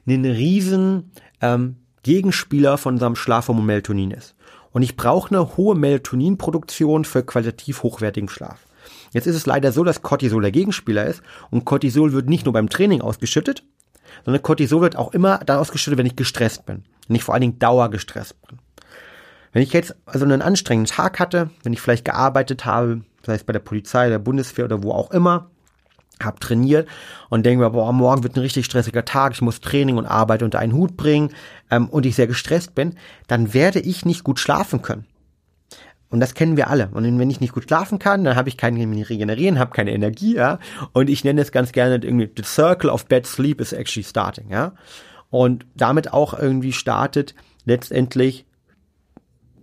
S1: einen riesen ähm, Gegenspieler von unserem Schlafhormon Melatonin ist. Und ich brauche eine hohe Melatoninproduktion für qualitativ hochwertigen Schlaf. Jetzt ist es leider so, dass Cortisol der Gegenspieler ist und Cortisol wird nicht nur beim Training ausgeschüttet, sondern Cortisol wird auch immer dann ausgeschüttet, wenn ich gestresst bin. Wenn ich vor allen Dingen dauergestresst bin. Wenn ich jetzt also einen anstrengenden Tag hatte, wenn ich vielleicht gearbeitet habe, sei es bei der Polizei, der Bundeswehr oder wo auch immer, habe trainiert und denke mir, boah, morgen wird ein richtig stressiger Tag, ich muss Training und Arbeit unter einen Hut bringen ähm, und ich sehr gestresst bin, dann werde ich nicht gut schlafen können. Und das kennen wir alle. Und wenn ich nicht gut schlafen kann, dann habe ich kein Regenerieren, habe keine Energie, ja. Und ich nenne es ganz gerne irgendwie the circle of bad sleep is actually starting, ja. Und damit auch irgendwie startet letztendlich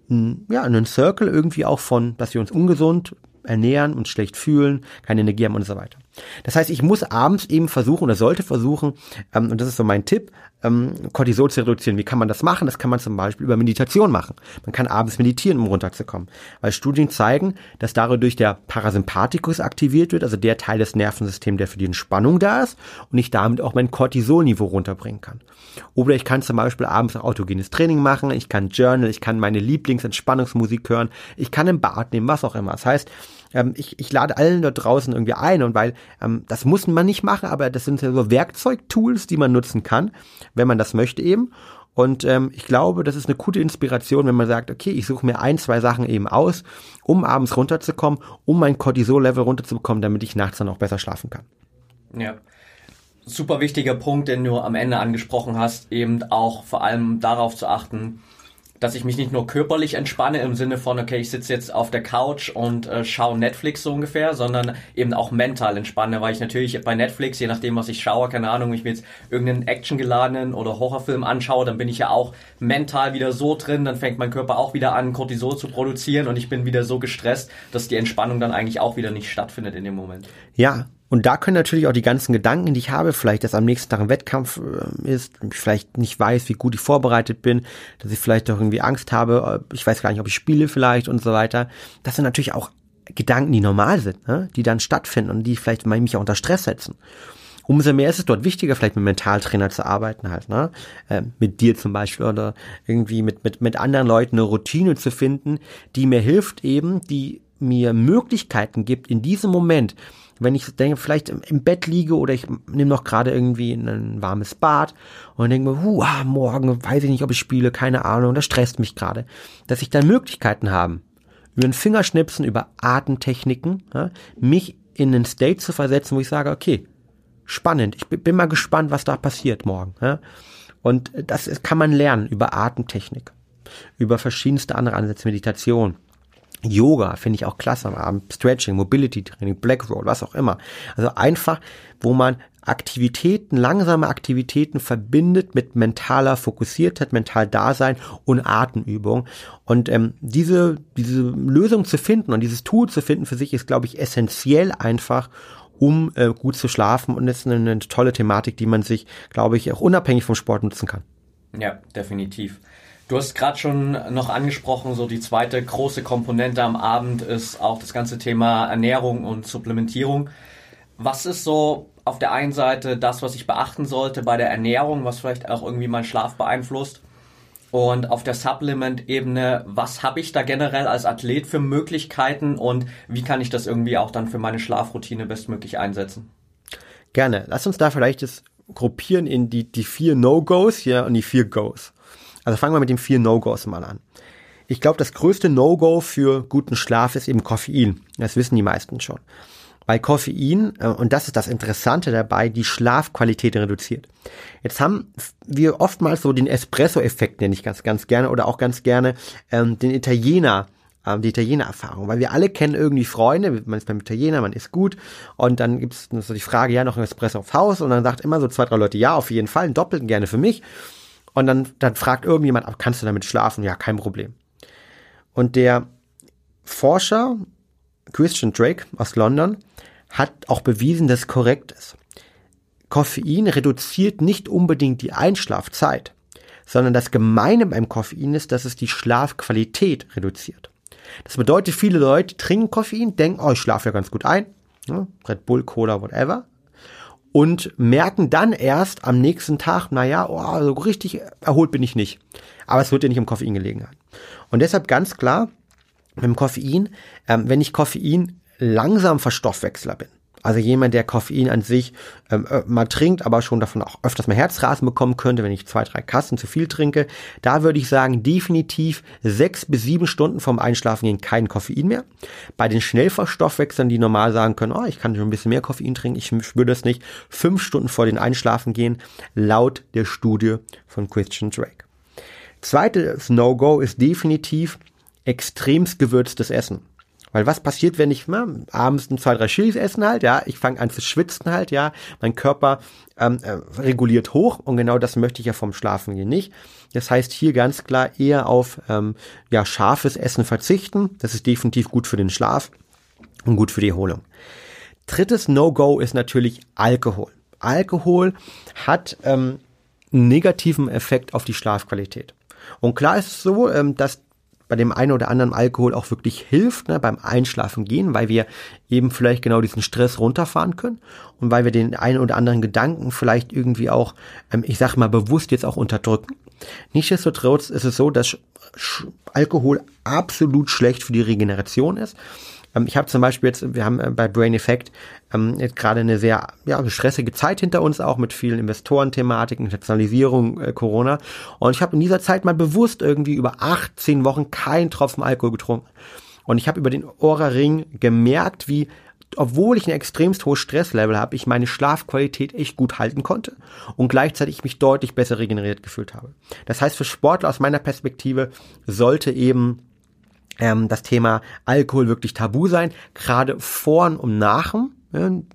S1: ja, einen Circle irgendwie auch von, dass wir uns ungesund ernähren, uns schlecht fühlen, keine Energie haben und so weiter. Das heißt, ich muss abends eben versuchen oder sollte versuchen, ähm, und das ist so mein Tipp, ähm, Cortisol zu reduzieren. Wie kann man das machen? Das kann man zum Beispiel über Meditation machen. Man kann abends meditieren, um runterzukommen. Weil Studien zeigen, dass dadurch der Parasympathikus aktiviert wird, also der Teil des Nervensystems, der für die Entspannung da ist und ich damit auch mein Cortisolniveau runterbringen kann. Oder ich kann zum Beispiel abends auch autogenes Training machen, ich kann Journal, ich kann meine Lieblingsentspannungsmusik hören, ich kann im Bad nehmen, was auch immer. Das heißt, ähm, ich, ich lade allen da draußen irgendwie ein und weil ähm, das muss man nicht machen, aber das sind so Werkzeugtools, die man nutzen kann, wenn man das möchte eben. Und ähm, ich glaube, das ist eine gute Inspiration, wenn man sagt, okay, ich suche mir ein, zwei Sachen eben aus, um abends runterzukommen, um mein Cortisol-Level runterzubekommen, damit ich nachts dann auch besser schlafen kann.
S2: Ja. Super wichtiger Punkt, den du am Ende angesprochen hast, eben auch vor allem darauf zu achten, dass ich mich nicht nur körperlich entspanne im Sinne von, okay, ich sitze jetzt auf der Couch und äh, schaue Netflix so ungefähr, sondern eben auch mental entspanne, weil ich natürlich bei Netflix, je nachdem, was ich schaue, keine Ahnung, ich mir jetzt irgendeinen actiongeladenen oder Horrorfilm anschaue, dann bin ich ja auch mental wieder so drin, dann fängt mein Körper auch wieder an, Cortisol zu produzieren und ich bin wieder so gestresst, dass die Entspannung dann eigentlich auch wieder nicht stattfindet in dem Moment.
S1: Ja, und da können natürlich auch die ganzen Gedanken, die ich habe, vielleicht, dass am nächsten Tag ein Wettkampf äh, ist, ich vielleicht nicht weiß, wie gut ich vorbereitet bin, dass ich vielleicht auch irgendwie Angst habe, ich weiß gar nicht, ob ich spiele vielleicht und so weiter. Das sind natürlich auch Gedanken, die normal sind, ne? die dann stattfinden und die vielleicht mich auch unter Stress setzen. Umso mehr ist es dort wichtiger, vielleicht mit Mentaltrainer zu arbeiten halt, ne? Äh, mit dir zum Beispiel oder irgendwie mit, mit, mit anderen Leuten eine Routine zu finden, die mir hilft eben, die mir Möglichkeiten gibt, in diesem Moment, wenn ich denke, vielleicht im Bett liege oder ich nehme noch gerade irgendwie ein warmes Bad und denke mir, huh, ah, morgen weiß ich nicht, ob ich spiele, keine Ahnung, das stresst mich gerade, dass ich dann Möglichkeiten haben, über ein Fingerschnipsen, über Atemtechniken, ja, mich in einen State zu versetzen, wo ich sage, okay, spannend, ich bin mal gespannt, was da passiert morgen. Ja. Und das kann man lernen über Atemtechnik, über verschiedenste andere Ansätze, Meditation. Yoga finde ich auch klasse am Abend, Stretching, Mobility Training, Black Roll, was auch immer. Also einfach, wo man Aktivitäten, langsame Aktivitäten verbindet mit mentaler Fokussiertheit, mental Dasein und Atemübung. Und ähm, diese, diese Lösung zu finden und dieses Tool zu finden für sich ist, glaube ich, essentiell einfach, um äh, gut zu schlafen und ist eine, eine tolle Thematik, die man sich, glaube ich, auch unabhängig vom Sport nutzen kann.
S2: Ja, definitiv. Du hast gerade schon noch angesprochen, so die zweite große Komponente am Abend ist auch das ganze Thema Ernährung und Supplementierung. Was ist so auf der einen Seite das, was ich beachten sollte bei der Ernährung, was vielleicht auch irgendwie meinen Schlaf beeinflusst? Und auf der Supplement-Ebene, was habe ich da generell als Athlet für Möglichkeiten und wie kann ich das irgendwie auch dann für meine Schlafroutine bestmöglich einsetzen?
S1: Gerne. Lass uns da vielleicht das gruppieren in die, die vier No-Gos hier und die vier Goes. Also fangen wir mit den vier No-Gos mal an. Ich glaube, das größte No-Go für guten Schlaf ist eben Koffein. Das wissen die meisten schon. Weil Koffein, äh, und das ist das Interessante dabei, die Schlafqualität reduziert. Jetzt haben wir oftmals so den Espresso-Effekt, nenne ich ganz, ganz gerne, oder auch ganz gerne ähm, den Italiener, ähm, die Italiener-Erfahrung, weil wir alle kennen irgendwie Freunde, man ist beim Italiener, man ist gut und dann gibt es so die Frage, ja, noch ein Espresso aufs Haus und dann sagt immer so zwei, drei Leute, ja, auf jeden Fall, einen doppelten gerne für mich und dann, dann fragt irgendjemand, kannst du damit schlafen? Ja, kein Problem. Und der Forscher Christian Drake aus London hat auch bewiesen, dass es korrekt ist. Koffein reduziert nicht unbedingt die Einschlafzeit, sondern das Gemeine beim Koffein ist, dass es die Schlafqualität reduziert. Das bedeutet, viele Leute trinken Koffein, denken, oh, ich schlafe ja ganz gut ein, Red Bull, Cola, whatever, und merken dann erst am nächsten Tag, naja, oh, so richtig erholt bin ich nicht. Aber es wird ja nicht um Koffein gelegen haben. Und deshalb ganz klar, mit dem Koffein, ähm, wenn ich Koffein langsam Verstoffwechsler bin, also jemand, der Koffein an sich ähm, äh, mal trinkt, aber schon davon auch öfters mal Herzrasen bekommen könnte, wenn ich zwei, drei Kassen zu viel trinke, da würde ich sagen, definitiv sechs bis sieben Stunden vom Einschlafen gehen kein Koffein mehr. Bei den Schnellverstoffwechseln, die normal sagen können, oh, ich kann schon ein bisschen mehr Koffein trinken, ich spüre das nicht, fünf Stunden vor den Einschlafen gehen, laut der Studie von Christian Drake. Zweites No-Go ist definitiv extremst gewürztes Essen. Weil was passiert, wenn ich na, ne, abends ein, zwei, drei Chilis essen halt, ja, ich fange an zu schwitzen halt, ja, mein Körper ähm, äh, reguliert hoch und genau das möchte ich ja vom Schlafen gehen nicht. Das heißt hier ganz klar eher auf ähm, ja, scharfes Essen verzichten. Das ist definitiv gut für den Schlaf und gut für die Erholung. Drittes No-Go ist natürlich Alkohol. Alkohol hat ähm, einen negativen Effekt auf die Schlafqualität. Und klar ist es so, ähm, dass bei dem einen oder anderen Alkohol auch wirklich hilft ne, beim Einschlafen gehen, weil wir eben vielleicht genau diesen Stress runterfahren können und weil wir den einen oder anderen Gedanken vielleicht irgendwie auch, ähm, ich sag mal, bewusst jetzt auch unterdrücken. Nichtsdestotrotz ist es so, dass Alkohol absolut schlecht für die Regeneration ist. Ähm, ich habe zum Beispiel jetzt, wir haben äh, bei Brain Effect ähm, jetzt gerade eine sehr ja, stressige Zeit hinter uns, auch mit vielen Investorenthematiken, Internationalisierung, äh, Corona. Und ich habe in dieser Zeit mal bewusst irgendwie über 18 Wochen keinen Tropfen Alkohol getrunken. Und ich habe über den Aura-Ring gemerkt, wie obwohl ich ein extremst hohes Stresslevel habe, ich meine Schlafqualität echt gut halten konnte und gleichzeitig mich deutlich besser regeneriert gefühlt habe. Das heißt, für Sportler aus meiner Perspektive sollte eben ähm, das Thema Alkohol wirklich tabu sein, gerade vor und nach dem äh,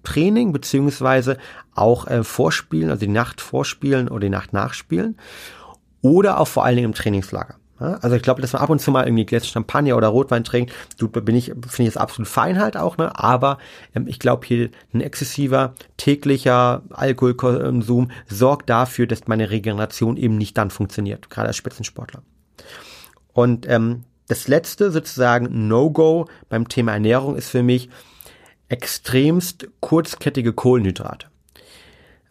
S1: Training, beziehungsweise auch äh, Vorspielen, also die Nacht vorspielen oder die Nacht nachspielen. Oder auch vor allen Dingen im Trainingslager. Ja, also ich glaube, dass man ab und zu mal irgendwie Gläser Champagner oder Rotwein trinkt, du, bin ich, finde ich das absolut fein halt auch, ne? Aber ähm, ich glaube, hier ein exzessiver täglicher Alkoholkonsum sorgt dafür, dass meine Regeneration eben nicht dann funktioniert, gerade als Spitzensportler. Und ähm, das letzte sozusagen No-Go beim Thema Ernährung ist für mich extremst kurzkettige Kohlenhydrate.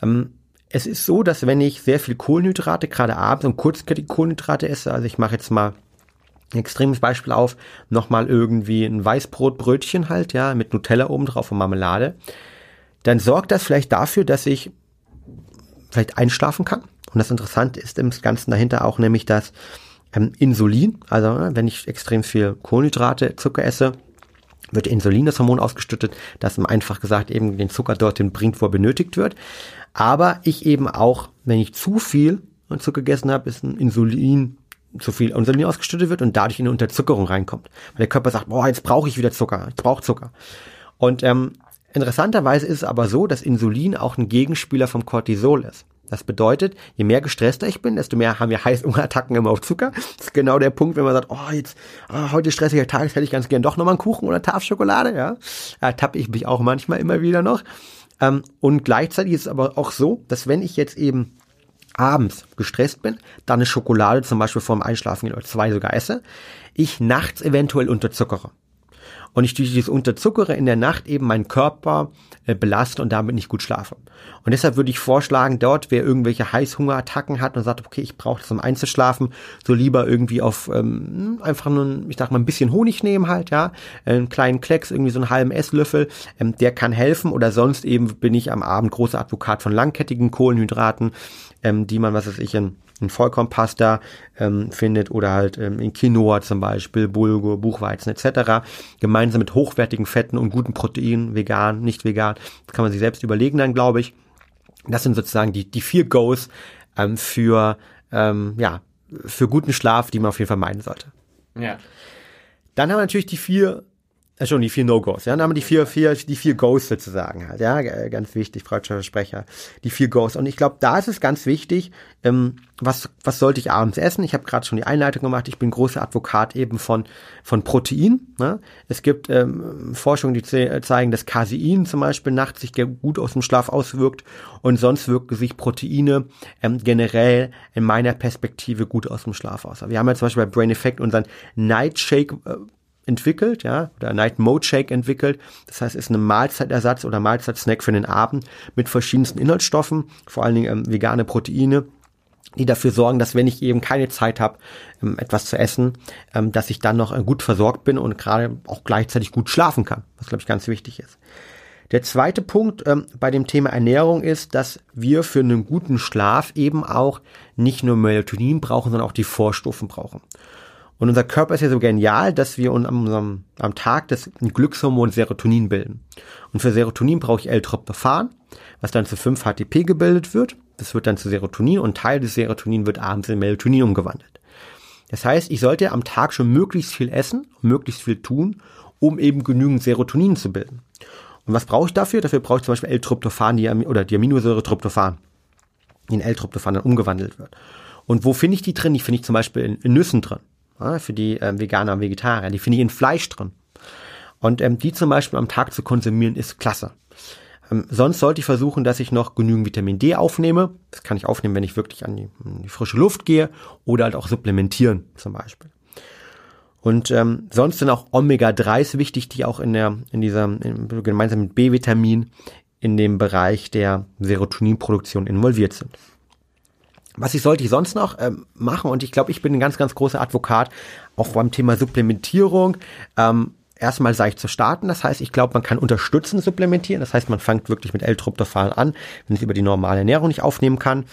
S1: Ähm, es ist so, dass wenn ich sehr viel Kohlenhydrate, gerade abends und kurzkettige Kohlenhydrate esse, also ich mache jetzt mal extremes Beispiel auf, nochmal irgendwie ein Weißbrotbrötchen halt, ja, mit Nutella oben drauf und Marmelade, dann sorgt das vielleicht dafür, dass ich vielleicht einschlafen kann. Und das Interessante ist im Ganzen dahinter auch nämlich das ähm, Insulin. Also ne, wenn ich extrem viel Kohlenhydrate, Zucker esse, wird Insulin, das Hormon, ausgeschüttet, das einfach gesagt eben den Zucker dorthin bringt, wo er benötigt wird. Aber ich eben auch, wenn ich zu viel Zucker gegessen habe, ist ein Insulin zu viel Insulin ausgeschüttet wird und dadurch in eine Unterzuckerung reinkommt. Weil der Körper sagt, boah, jetzt brauche ich wieder Zucker, ich brauche Zucker. Und ähm, interessanterweise ist es aber so, dass Insulin auch ein Gegenspieler vom Cortisol ist. Das bedeutet, je mehr gestresster ich bin, desto mehr haben wir Heißhungerattacken immer auf Zucker. Das ist genau der Punkt, wenn man sagt, oh, jetzt, oh, heute stressiger Tag, jetzt hätte ich ganz gern doch nochmal einen Kuchen oder Tafelschokolade, ja. Da tappe ich mich auch manchmal immer wieder noch. Ähm, und gleichzeitig ist es aber auch so, dass wenn ich jetzt eben abends gestresst bin, dann eine Schokolade zum Beispiel vorm Einschlafen oder zwei sogar esse, ich nachts eventuell unterzuckere. Und ich durch dieses Unterzuckere in der Nacht eben meinen Körper äh, belaste und damit nicht gut schlafe. Und deshalb würde ich vorschlagen, dort, wer irgendwelche Heißhungerattacken hat und sagt, okay, ich brauche das, um einzuschlafen, so lieber irgendwie auf ähm, einfach nur, ich sag mal, ein bisschen Honig nehmen halt, ja, einen kleinen Klecks, irgendwie so einen halben Esslöffel, ähm, der kann helfen. Oder sonst eben bin ich am Abend großer Advokat von langkettigen Kohlenhydraten, ähm, die man, was weiß ich, in, in Vollkornpasta ähm, findet oder halt ähm, in Quinoa zum Beispiel, Bulgur, Buchweizen etc. Gemeinsam mit hochwertigen Fetten und guten Proteinen, vegan, nicht vegan. Das kann man sich selbst überlegen dann, glaube ich. Das sind sozusagen die, die vier Goes ähm, für, ähm, ja, für guten Schlaf, die man auf jeden Fall meiden sollte.
S2: Ja.
S1: Dann haben wir natürlich die vier schon die vier No-Gos, ja, dann haben wir die vier, vier, die vier Goes sozusagen halt, ja, ganz wichtig, freudscher Sprecher, die vier Goes. Und ich glaube, da ist es ganz wichtig, ähm, was, was sollte ich abends essen? Ich habe gerade schon die Einleitung gemacht, ich bin großer Advokat eben von, von Protein. Ne? Es gibt ähm, Forschungen, die zeigen, dass Casein zum Beispiel nachts sich gut aus dem Schlaf auswirkt und sonst wirken sich Proteine ähm, generell in meiner Perspektive gut aus dem Schlaf aus. Wir haben ja zum Beispiel bei Brain Effect unseren Nightshake äh, entwickelt, ja, oder Night Mode Shake entwickelt. Das heißt, ist eine Mahlzeitersatz oder Mahlzeitsnack für den Abend mit verschiedensten Inhaltsstoffen, vor allen Dingen ähm, vegane Proteine, die dafür sorgen, dass wenn ich eben keine Zeit habe, ähm, etwas zu essen, ähm, dass ich dann noch äh, gut versorgt bin und gerade auch gleichzeitig gut schlafen kann, was glaube ich ganz wichtig ist. Der zweite Punkt ähm, bei dem Thema Ernährung ist, dass wir für einen guten Schlaf eben auch nicht nur Melatonin brauchen, sondern auch die Vorstufen brauchen. Und unser Körper ist ja so genial, dass wir uns am, am Tag das Glückshormon Serotonin bilden. Und für Serotonin brauche ich L-Tryptophan, was dann zu 5-HTP gebildet wird. Das wird dann zu Serotonin und Teil des Serotonin wird abends in Melatonin umgewandelt. Das heißt, ich sollte am Tag schon möglichst viel essen, möglichst viel tun, um eben genügend Serotonin zu bilden. Und was brauche ich dafür? Dafür brauche ich zum Beispiel L-Tryptophan oder die Aminosäure Tryptophan, die in L-Tryptophan dann umgewandelt wird. Und wo finde ich die drin? Die finde ich zum Beispiel in, in Nüssen drin für die äh, Veganer und Vegetarier. Die finde ich in Fleisch drin. Und ähm, die zum Beispiel am Tag zu konsumieren, ist klasse. Ähm, sonst sollte ich versuchen, dass ich noch genügend Vitamin D aufnehme. Das kann ich aufnehmen, wenn ich wirklich an die, an die frische Luft gehe oder halt auch supplementieren zum Beispiel. Und ähm, sonst sind auch Omega-3s wichtig, die auch in der in dieser in, gemeinsam mit B-Vitamin in dem Bereich der Serotoninproduktion involviert sind. Was ich sollte ich sonst noch ähm, machen? Und ich glaube, ich bin ein ganz, ganz großer Advokat auch beim Thema Supplementierung. Ähm, erstmal seicht zu starten. Das heißt, ich glaube, man kann unterstützen supplementieren. Das heißt, man fängt wirklich mit L-Tryptophan an, wenn es über die normale Ernährung nicht aufnehmen kann.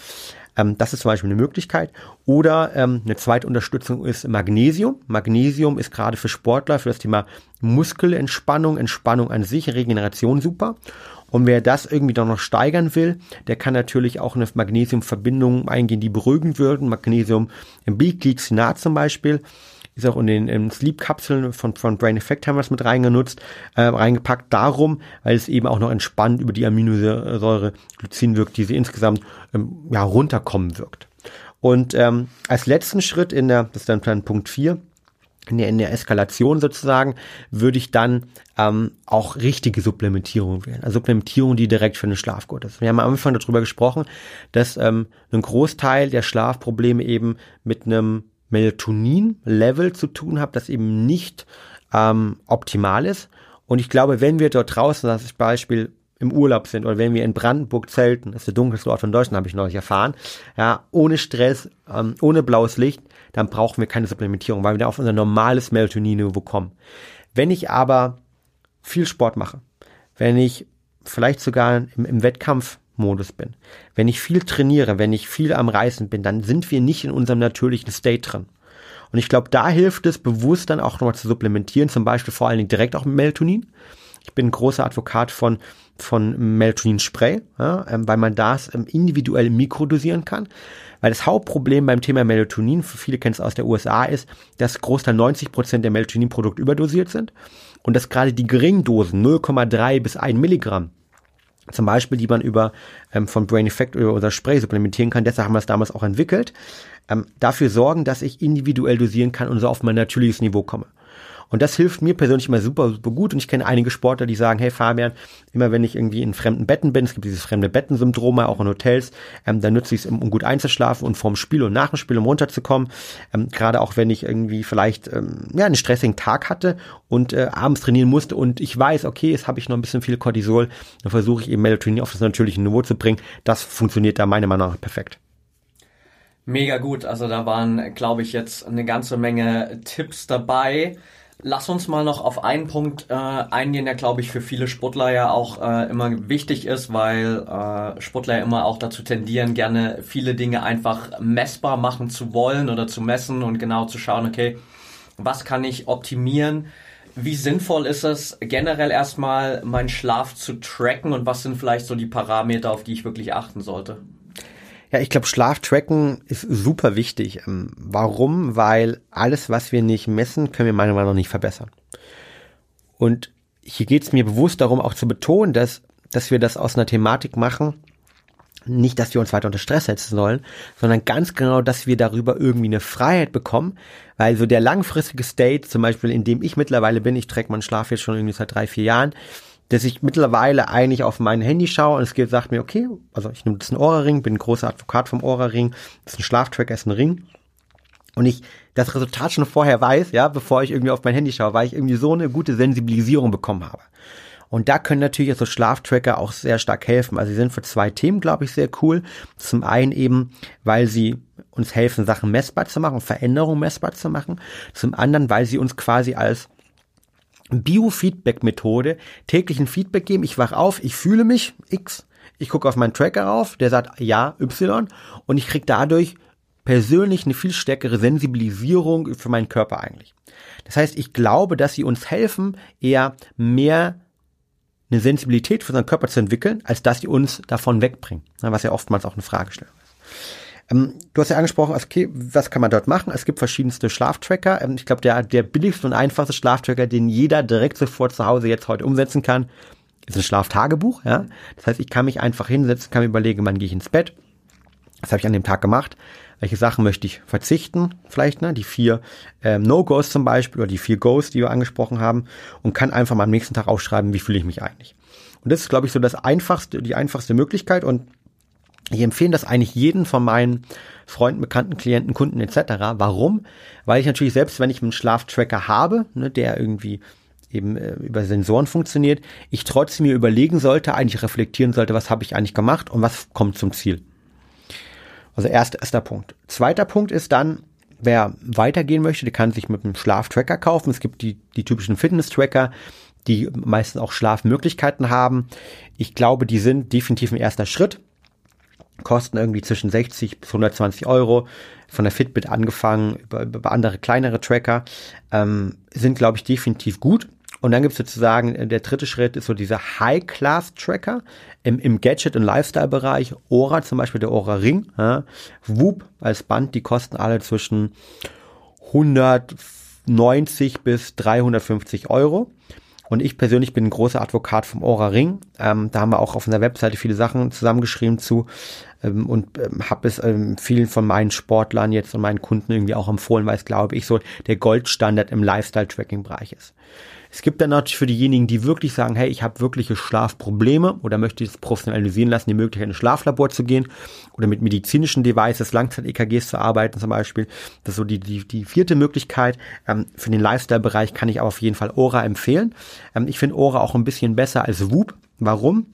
S1: Ähm, das ist zum Beispiel eine Möglichkeit. Oder ähm, eine zweite Unterstützung ist Magnesium. Magnesium ist gerade für Sportler, für das Thema Muskelentspannung, Entspannung an sich, Regeneration super. Und wer das irgendwie dann noch steigern will, der kann natürlich auch eine Magnesiumverbindung eingehen, die beruhigend wirken. Magnesium im Biglycinat zum Beispiel ist auch in den in Sleep-Kapseln von, von Brain Effect haben wir es mit reingenutzt, äh, reingepackt. Darum, weil es eben auch noch entspannt über die Aminosäure Glycin wirkt, die sie insgesamt ähm, ja, runterkommen wirkt. Und ähm, als letzten Schritt in der, das ist dann Plan Punkt 4, in der, in der Eskalation sozusagen, würde ich dann ähm, auch richtige Supplementierung wählen. Also Supplementierung, die direkt für den Schlaf gut ist. Wir haben am Anfang darüber gesprochen, dass ähm, ein Großteil der Schlafprobleme eben mit einem Melatonin-Level zu tun hat, das eben nicht ähm, optimal ist. Und ich glaube, wenn wir dort draußen, das Beispiel im Urlaub sind oder wenn wir in Brandenburg zelten, das ist der dunkelste Ort von Deutschland, habe ich neulich erfahren, ja, ohne Stress, ähm, ohne blaues Licht, dann brauchen wir keine Supplementierung, weil wir da auf unser normales Melatonin-Niveau kommen. Wenn ich aber viel Sport mache, wenn ich vielleicht sogar im, im Wettkampfmodus bin, wenn ich viel trainiere, wenn ich viel am Reisen bin, dann sind wir nicht in unserem natürlichen State drin. Und ich glaube, da hilft es bewusst dann auch nochmal zu supplementieren, zum Beispiel vor allen Dingen direkt auch mit Melatonin. Ich bin ein großer Advokat von, von Melatonin-Spray, ja, ähm, weil man das ähm, individuell mikrodosieren kann. Weil das Hauptproblem beim Thema Melatonin, für viele kennen es aus der USA, ist, dass Großteil 90 Prozent der Melatonin-Produkte überdosiert sind und dass gerade die geringen Dosen, 0,3 bis 1 Milligramm, zum Beispiel, die man über ähm, von Brain Effect oder unser Spray supplementieren kann, deshalb haben wir es damals auch entwickelt, ähm, dafür sorgen, dass ich individuell dosieren kann und so auf mein natürliches Niveau komme. Und das hilft mir persönlich immer super, super gut. Und ich kenne einige Sportler, die sagen, hey Fabian, immer wenn ich irgendwie in fremden Betten bin, es gibt dieses fremde Bettensyndrom auch in Hotels, ähm, dann nutze ich es, um gut einzuschlafen und vorm Spiel und nach dem Spiel, um runterzukommen. Ähm, Gerade auch wenn ich irgendwie vielleicht ähm, ja einen stressigen Tag hatte und äh, abends trainieren musste und ich weiß, okay, jetzt habe ich noch ein bisschen viel Cortisol, dann versuche ich eben Melatonin auf das natürliche Niveau zu bringen. Das funktioniert da meiner Meinung nach perfekt.
S2: Mega gut. Also da waren, glaube ich, jetzt eine ganze Menge Tipps dabei. Lass uns mal noch auf einen Punkt äh, eingehen, der glaube ich für viele Sportler ja auch äh, immer wichtig ist, weil äh, Sportler ja immer auch dazu tendieren, gerne viele Dinge einfach messbar machen zu wollen oder zu messen und genau zu schauen, okay, was kann ich optimieren? Wie sinnvoll ist es generell erstmal meinen Schlaf zu tracken und was sind vielleicht so die Parameter, auf die ich wirklich achten sollte?
S1: Ja, ich glaube, Schlaftracken ist super wichtig. Ähm, warum? Weil alles, was wir nicht messen, können wir meiner Meinung nach nicht verbessern. Und hier geht es mir bewusst darum, auch zu betonen, dass, dass wir das aus einer Thematik machen, nicht, dass wir uns weiter unter Stress setzen sollen, sondern ganz genau, dass wir darüber irgendwie eine Freiheit bekommen, weil so der langfristige State, zum Beispiel in dem ich mittlerweile bin, ich träge meinen Schlaf jetzt schon irgendwie seit drei, vier Jahren, dass ich mittlerweile eigentlich auf mein Handy schaue und es geht, sagt mir, okay, also ich nehme das ein Ohrring, bin ein großer Advokat vom Ohrring, das ist ein Schlaftracker, ist ein Ring. Und ich das Resultat schon vorher weiß, ja, bevor ich irgendwie auf mein Handy schaue, weil ich irgendwie so eine gute Sensibilisierung bekommen habe. Und da können natürlich so Schlaftracker auch sehr stark helfen. Also sie sind für zwei Themen, glaube ich, sehr cool. Zum einen eben, weil sie uns helfen, Sachen messbar zu machen, Veränderungen messbar zu machen. Zum anderen, weil sie uns quasi als Biofeedback-Methode täglichen Feedback geben. Ich wach auf, ich fühle mich X, ich gucke auf meinen Tracker auf, der sagt ja Y und ich kriege dadurch persönlich eine viel stärkere Sensibilisierung für meinen Körper eigentlich. Das heißt, ich glaube, dass sie uns helfen, eher mehr eine Sensibilität für unseren Körper zu entwickeln, als dass sie uns davon wegbringen, was ja oftmals auch eine Fragestellung ist. Ähm, du hast ja angesprochen, okay, was kann man dort machen? Es gibt verschiedenste Schlaftracker. Ähm, ich glaube, der, der billigste und einfachste Schlaftracker, den jeder direkt sofort zu Hause jetzt heute umsetzen kann, ist ein Schlaftagebuch. Ja? Das heißt, ich kann mich einfach hinsetzen, kann mir überlegen, wann gehe ich ins Bett. Das habe ich an dem Tag gemacht. Welche Sachen möchte ich verzichten? Vielleicht, ne? Die vier ähm, No-Gos zum Beispiel oder die vier Goes, die wir angesprochen haben, und kann einfach mal am nächsten Tag aufschreiben, wie fühle ich mich eigentlich. Und das ist, glaube ich, so das einfachste, die einfachste Möglichkeit. Und ich empfehle das eigentlich jeden von meinen Freunden, Bekannten, Klienten, Kunden etc. Warum? Weil ich natürlich selbst, wenn ich einen Schlaftracker habe, ne, der irgendwie eben äh, über Sensoren funktioniert, ich trotzdem mir überlegen sollte, eigentlich reflektieren sollte, was habe ich eigentlich gemacht und was kommt zum Ziel. Also erster, erster Punkt. Zweiter Punkt ist dann, wer weitergehen möchte, der kann sich mit einem Schlaftracker kaufen. Es gibt die, die typischen Fitness-Tracker, die meistens auch Schlafmöglichkeiten haben. Ich glaube, die sind definitiv ein erster Schritt kosten irgendwie zwischen 60 bis 120 Euro. Von der Fitbit angefangen über, über andere kleinere Tracker ähm, sind, glaube ich, definitiv gut. Und dann gibt es sozusagen, äh, der dritte Schritt ist so dieser High-Class-Tracker im, im Gadget- und Lifestyle-Bereich. Ora zum Beispiel, der Ora Ring. Ja. Whoop als Band, die kosten alle zwischen 190 bis 350 Euro. Und ich persönlich bin ein großer Advokat vom Aura Ring. Ähm, da haben wir auch auf unserer Webseite viele Sachen zusammengeschrieben zu ähm, und ähm, habe es ähm, vielen von meinen Sportlern jetzt und meinen Kunden irgendwie auch empfohlen, weil es glaube ich so der Goldstandard im Lifestyle-Tracking-Bereich ist. Es gibt dann natürlich für diejenigen, die wirklich sagen, hey, ich habe wirkliche Schlafprobleme oder möchte es professionalisieren lassen, die Möglichkeit in ein Schlaflabor zu gehen oder mit medizinischen Devices, Langzeit-EKGs zu arbeiten zum Beispiel. Das ist so die, die, die vierte Möglichkeit. Ähm, für den Lifestyle-Bereich kann ich aber auf jeden Fall Ora empfehlen. Ähm, ich finde Ora auch ein bisschen besser als Whoop. Warum?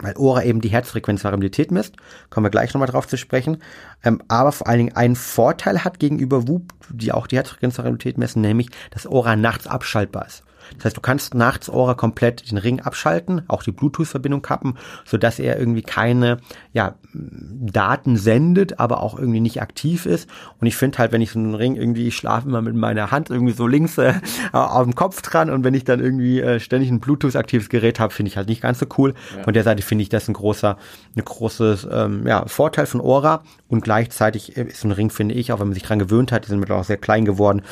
S1: Weil Ora eben die Herzfrequenzvariabilität misst, kommen wir gleich nochmal drauf zu sprechen, ähm, aber vor allen Dingen einen Vorteil hat gegenüber Whoop, die auch die Herzfrequenzvariabilität messen, nämlich, dass Ora nachts abschaltbar ist. Das heißt, du kannst nachts Aura komplett den Ring abschalten, auch die Bluetooth-Verbindung kappen, so dass er irgendwie keine ja, Daten sendet, aber auch irgendwie nicht aktiv ist. Und ich finde halt, wenn ich so einen Ring irgendwie ich schlafe immer mit meiner Hand irgendwie so links äh, auf dem Kopf dran und wenn ich dann irgendwie äh, ständig ein Bluetooth-aktives Gerät habe, finde ich halt nicht ganz so cool. Ja. Von der Seite finde ich das ein großer, ein großes ähm, ja, Vorteil von Aura und gleichzeitig ist so ein Ring, finde ich, auch wenn man sich dran gewöhnt hat, die sind mittlerweile auch sehr klein geworden,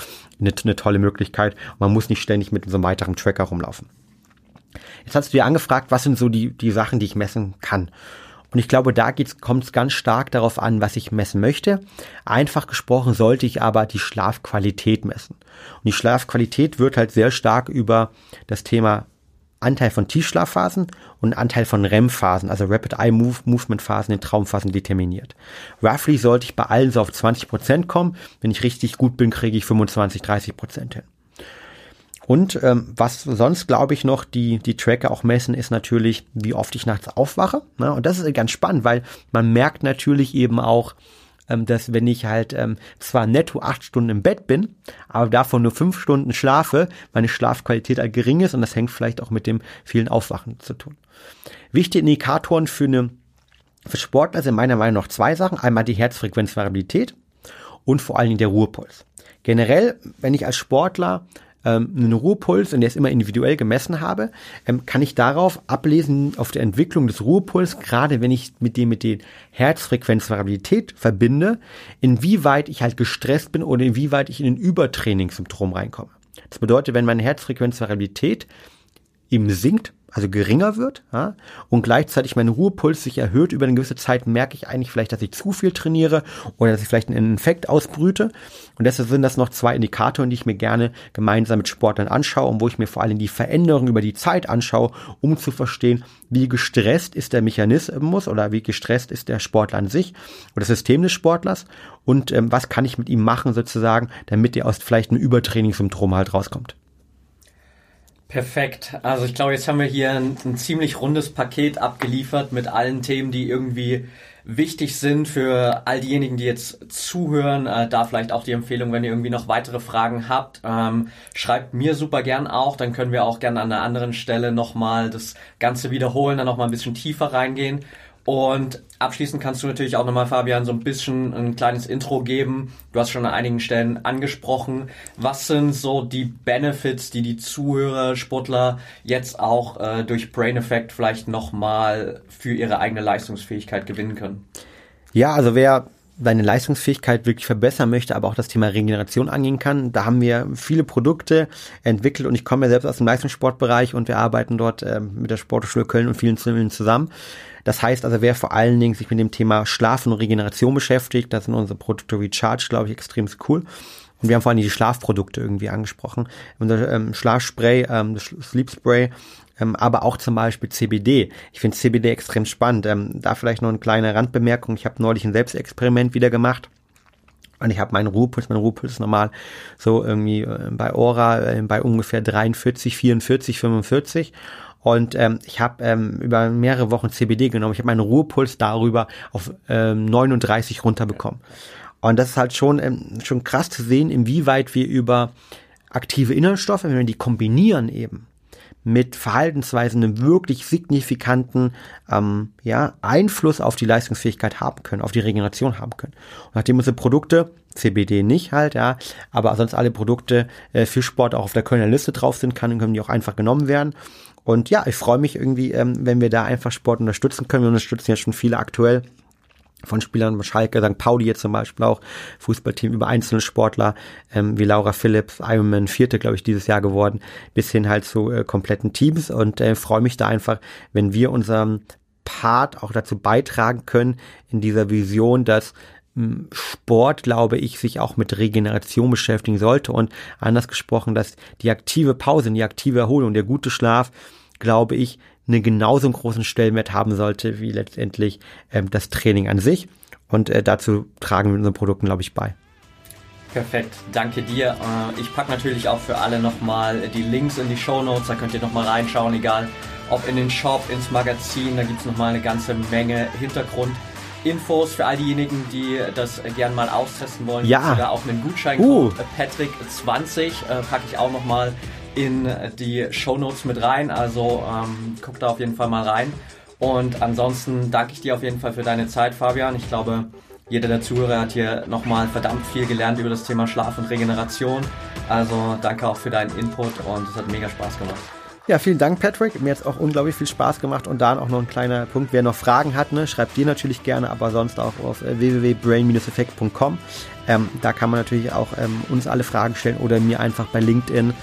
S1: eine, eine tolle Möglichkeit. Man muss nicht ständig mit so einem weiteren Tracker rumlaufen. Jetzt hast du dir angefragt, was sind so die, die Sachen, die ich messen kann. Und ich glaube, da kommt es ganz stark darauf an, was ich messen möchte. Einfach gesprochen sollte ich aber die Schlafqualität messen. Und die Schlafqualität wird halt sehr stark über das Thema Anteil von Tiefschlafphasen und Anteil von REM-Phasen, also Rapid Eye Move Movement Phasen in Traumphasen determiniert. Roughly sollte ich bei allen so auf 20% kommen. Wenn ich richtig gut bin, kriege ich 25, 30% hin. Und ähm, was sonst, glaube ich, noch die, die Tracker auch messen, ist natürlich, wie oft ich nachts aufwache. Ne? Und das ist ganz spannend, weil man merkt natürlich eben auch, ähm, dass wenn ich halt ähm, zwar netto acht Stunden im Bett bin, aber davon nur fünf Stunden schlafe, meine Schlafqualität halt gering ist und das hängt vielleicht auch mit dem vielen Aufwachen zu tun. Wichtige Indikatoren für eine für Sportler sind meiner Meinung nach zwei Sachen. Einmal die Herzfrequenzvariabilität und vor allen Dingen der Ruhepuls. Generell, wenn ich als Sportler ähm, einen Ruhepuls, und der ist immer individuell gemessen habe, ähm, kann ich darauf ablesen, auf der Entwicklung des Ruhepuls, gerade wenn ich mit dem mit den Herzfrequenzvariabilität verbinde, inwieweit ich halt gestresst bin oder inwieweit ich in ein Übertrainingssymptom reinkomme. Das bedeutet, wenn meine Herzfrequenzvariabilität eben sinkt, also geringer wird ja, und gleichzeitig mein Ruhepuls sich erhöht über eine gewisse Zeit, merke ich eigentlich vielleicht, dass ich zu viel trainiere oder dass ich vielleicht einen Infekt ausbrüte. Und deshalb sind das noch zwei Indikatoren, die ich mir gerne gemeinsam mit Sportlern anschaue und wo ich mir vor allem die Veränderung über die Zeit anschaue, um zu verstehen, wie gestresst ist der Mechanismus oder wie gestresst ist der Sportler an sich oder das System des Sportlers und ähm, was kann ich mit ihm machen sozusagen, damit er aus vielleicht einem Übertrainingssyndrom halt rauskommt.
S2: Perfekt. Also ich glaube, jetzt haben wir hier ein, ein, ziemlich rundes Paket abgeliefert mit allen Themen, die irgendwie wichtig sind für all diejenigen, die jetzt zuhören. Äh, da vielleicht auch die Empfehlung, wenn ihr irgendwie noch weitere Fragen habt, ähm, schreibt mir super gern auch. Dann können wir auch gerne an einer anderen Stelle nochmal das Ganze wiederholen, dann nochmal ein bisschen tiefer reingehen. Und abschließend kannst du natürlich auch nochmal, Fabian, so ein bisschen ein kleines Intro geben. Du hast schon an einigen Stellen angesprochen. Was sind so die Benefits, die die Zuhörer, Sportler jetzt auch äh, durch Brain Effect vielleicht nochmal für ihre eigene Leistungsfähigkeit gewinnen können?
S1: Ja, also wer seine Leistungsfähigkeit wirklich verbessern möchte, aber auch das Thema Regeneration angehen kann. Da haben wir viele Produkte entwickelt und ich komme ja selbst aus dem Leistungssportbereich und wir arbeiten dort äh, mit der Sportschule Köln und vielen zusammen. Das heißt also, wer vor allen Dingen sich mit dem Thema Schlaf und Regeneration beschäftigt, das sind unsere Produkte Recharge, glaube ich, extrem cool. Und wir haben vor allem die Schlafprodukte irgendwie angesprochen. Unser ähm, Schlafspray, ähm, Sleep Spray, ähm, aber auch zum Beispiel CBD. Ich finde CBD extrem spannend. Ähm, da vielleicht noch eine kleine Randbemerkung. Ich habe neulich ein Selbstexperiment wieder gemacht. Und ich habe meinen Ruhepuls, mein Ruhepuls normal so irgendwie äh, bei Aura äh, bei ungefähr 43, 44, 45. Und ähm, ich habe ähm, über mehrere Wochen CBD genommen. Ich habe meinen Ruhepuls darüber auf ähm, 39 runterbekommen. Und das ist halt schon, ähm, schon krass zu sehen, inwieweit wir über aktive Inhaltsstoffe, wenn wir die kombinieren eben, mit Verhaltensweisen einen wirklich signifikanten ähm, ja, Einfluss auf die Leistungsfähigkeit haben können, auf die Regeneration haben können. Und nachdem unsere Produkte, CBD nicht halt, ja, aber sonst alle Produkte äh, für Sport auch auf der Kölner Liste drauf sind, kann, können die auch einfach genommen werden. Und ja, ich freue mich irgendwie, ähm, wenn wir da einfach Sport unterstützen können. Wir unterstützen ja schon viele aktuell von Spielern Schalke, St. Pauli jetzt zum Beispiel auch, Fußballteam über einzelne Sportler, ähm, wie Laura Phillips, Ironman Vierte, glaube ich, dieses Jahr geworden, bis hin halt zu äh, kompletten Teams und äh, freue mich da einfach, wenn wir unseren Part auch dazu beitragen können, in dieser Vision, dass hm, Sport, glaube ich, sich auch mit Regeneration beschäftigen sollte und anders gesprochen, dass die aktive Pause, die aktive Erholung, der gute Schlaf, glaube ich, einen genauso großen Stellenwert haben sollte wie letztendlich ähm, das Training an sich. Und äh, dazu tragen wir unseren Produkten, glaube ich, bei.
S2: Perfekt, danke dir. Äh, ich packe natürlich auch für alle nochmal die Links in die Show Notes, da könnt ihr nochmal reinschauen, egal ob in den Shop, ins Magazin, da gibt es nochmal eine ganze Menge Hintergrundinfos für all diejenigen, die das gern mal austesten wollen.
S1: Ja.
S2: Sogar auch einen Gutscheincode uh. Patrick20 äh, packe ich auch nochmal in die Show Notes mit rein. Also ähm, guck da auf jeden Fall mal rein. Und ansonsten danke ich dir auf jeden Fall für deine Zeit, Fabian. Ich glaube, jeder der Zuhörer hat hier nochmal verdammt viel gelernt über das Thema Schlaf und Regeneration. Also danke auch für deinen Input und es hat mega Spaß gemacht.
S1: Ja, vielen Dank, Patrick. Mir hat es auch unglaublich viel Spaß gemacht. Und da auch noch ein kleiner Punkt. Wer noch Fragen hat, ne, schreibt dir natürlich gerne, aber sonst auch auf äh, www.brain-effekt.com. Ähm, da kann man natürlich auch ähm, uns alle Fragen stellen oder mir einfach bei LinkedIn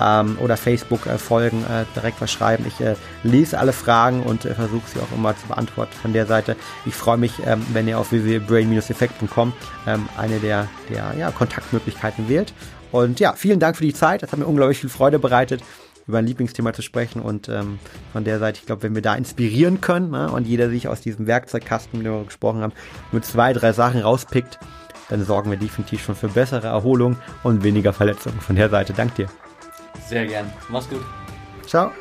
S1: ähm, oder Facebook äh, folgen, äh, direkt was schreiben. Ich äh, lese alle Fragen und äh, versuche sie auch immer zu beantworten von der Seite. Ich freue mich, ähm, wenn ihr auf www.brain-effekt.com ähm, eine der, der ja, Kontaktmöglichkeiten wählt. Und ja, vielen Dank für die Zeit. Das hat mir unglaublich viel Freude bereitet über ein Lieblingsthema zu sprechen und ähm, von der Seite, ich glaube, wenn wir da inspirieren können ne, und jeder sich aus diesem Werkzeugkasten, dem wir gesprochen haben, nur zwei, drei Sachen rauspickt, dann sorgen wir definitiv schon für bessere Erholung und weniger Verletzungen. Von der Seite, dank dir.
S2: Sehr gern. Mach's gut.
S1: Ciao.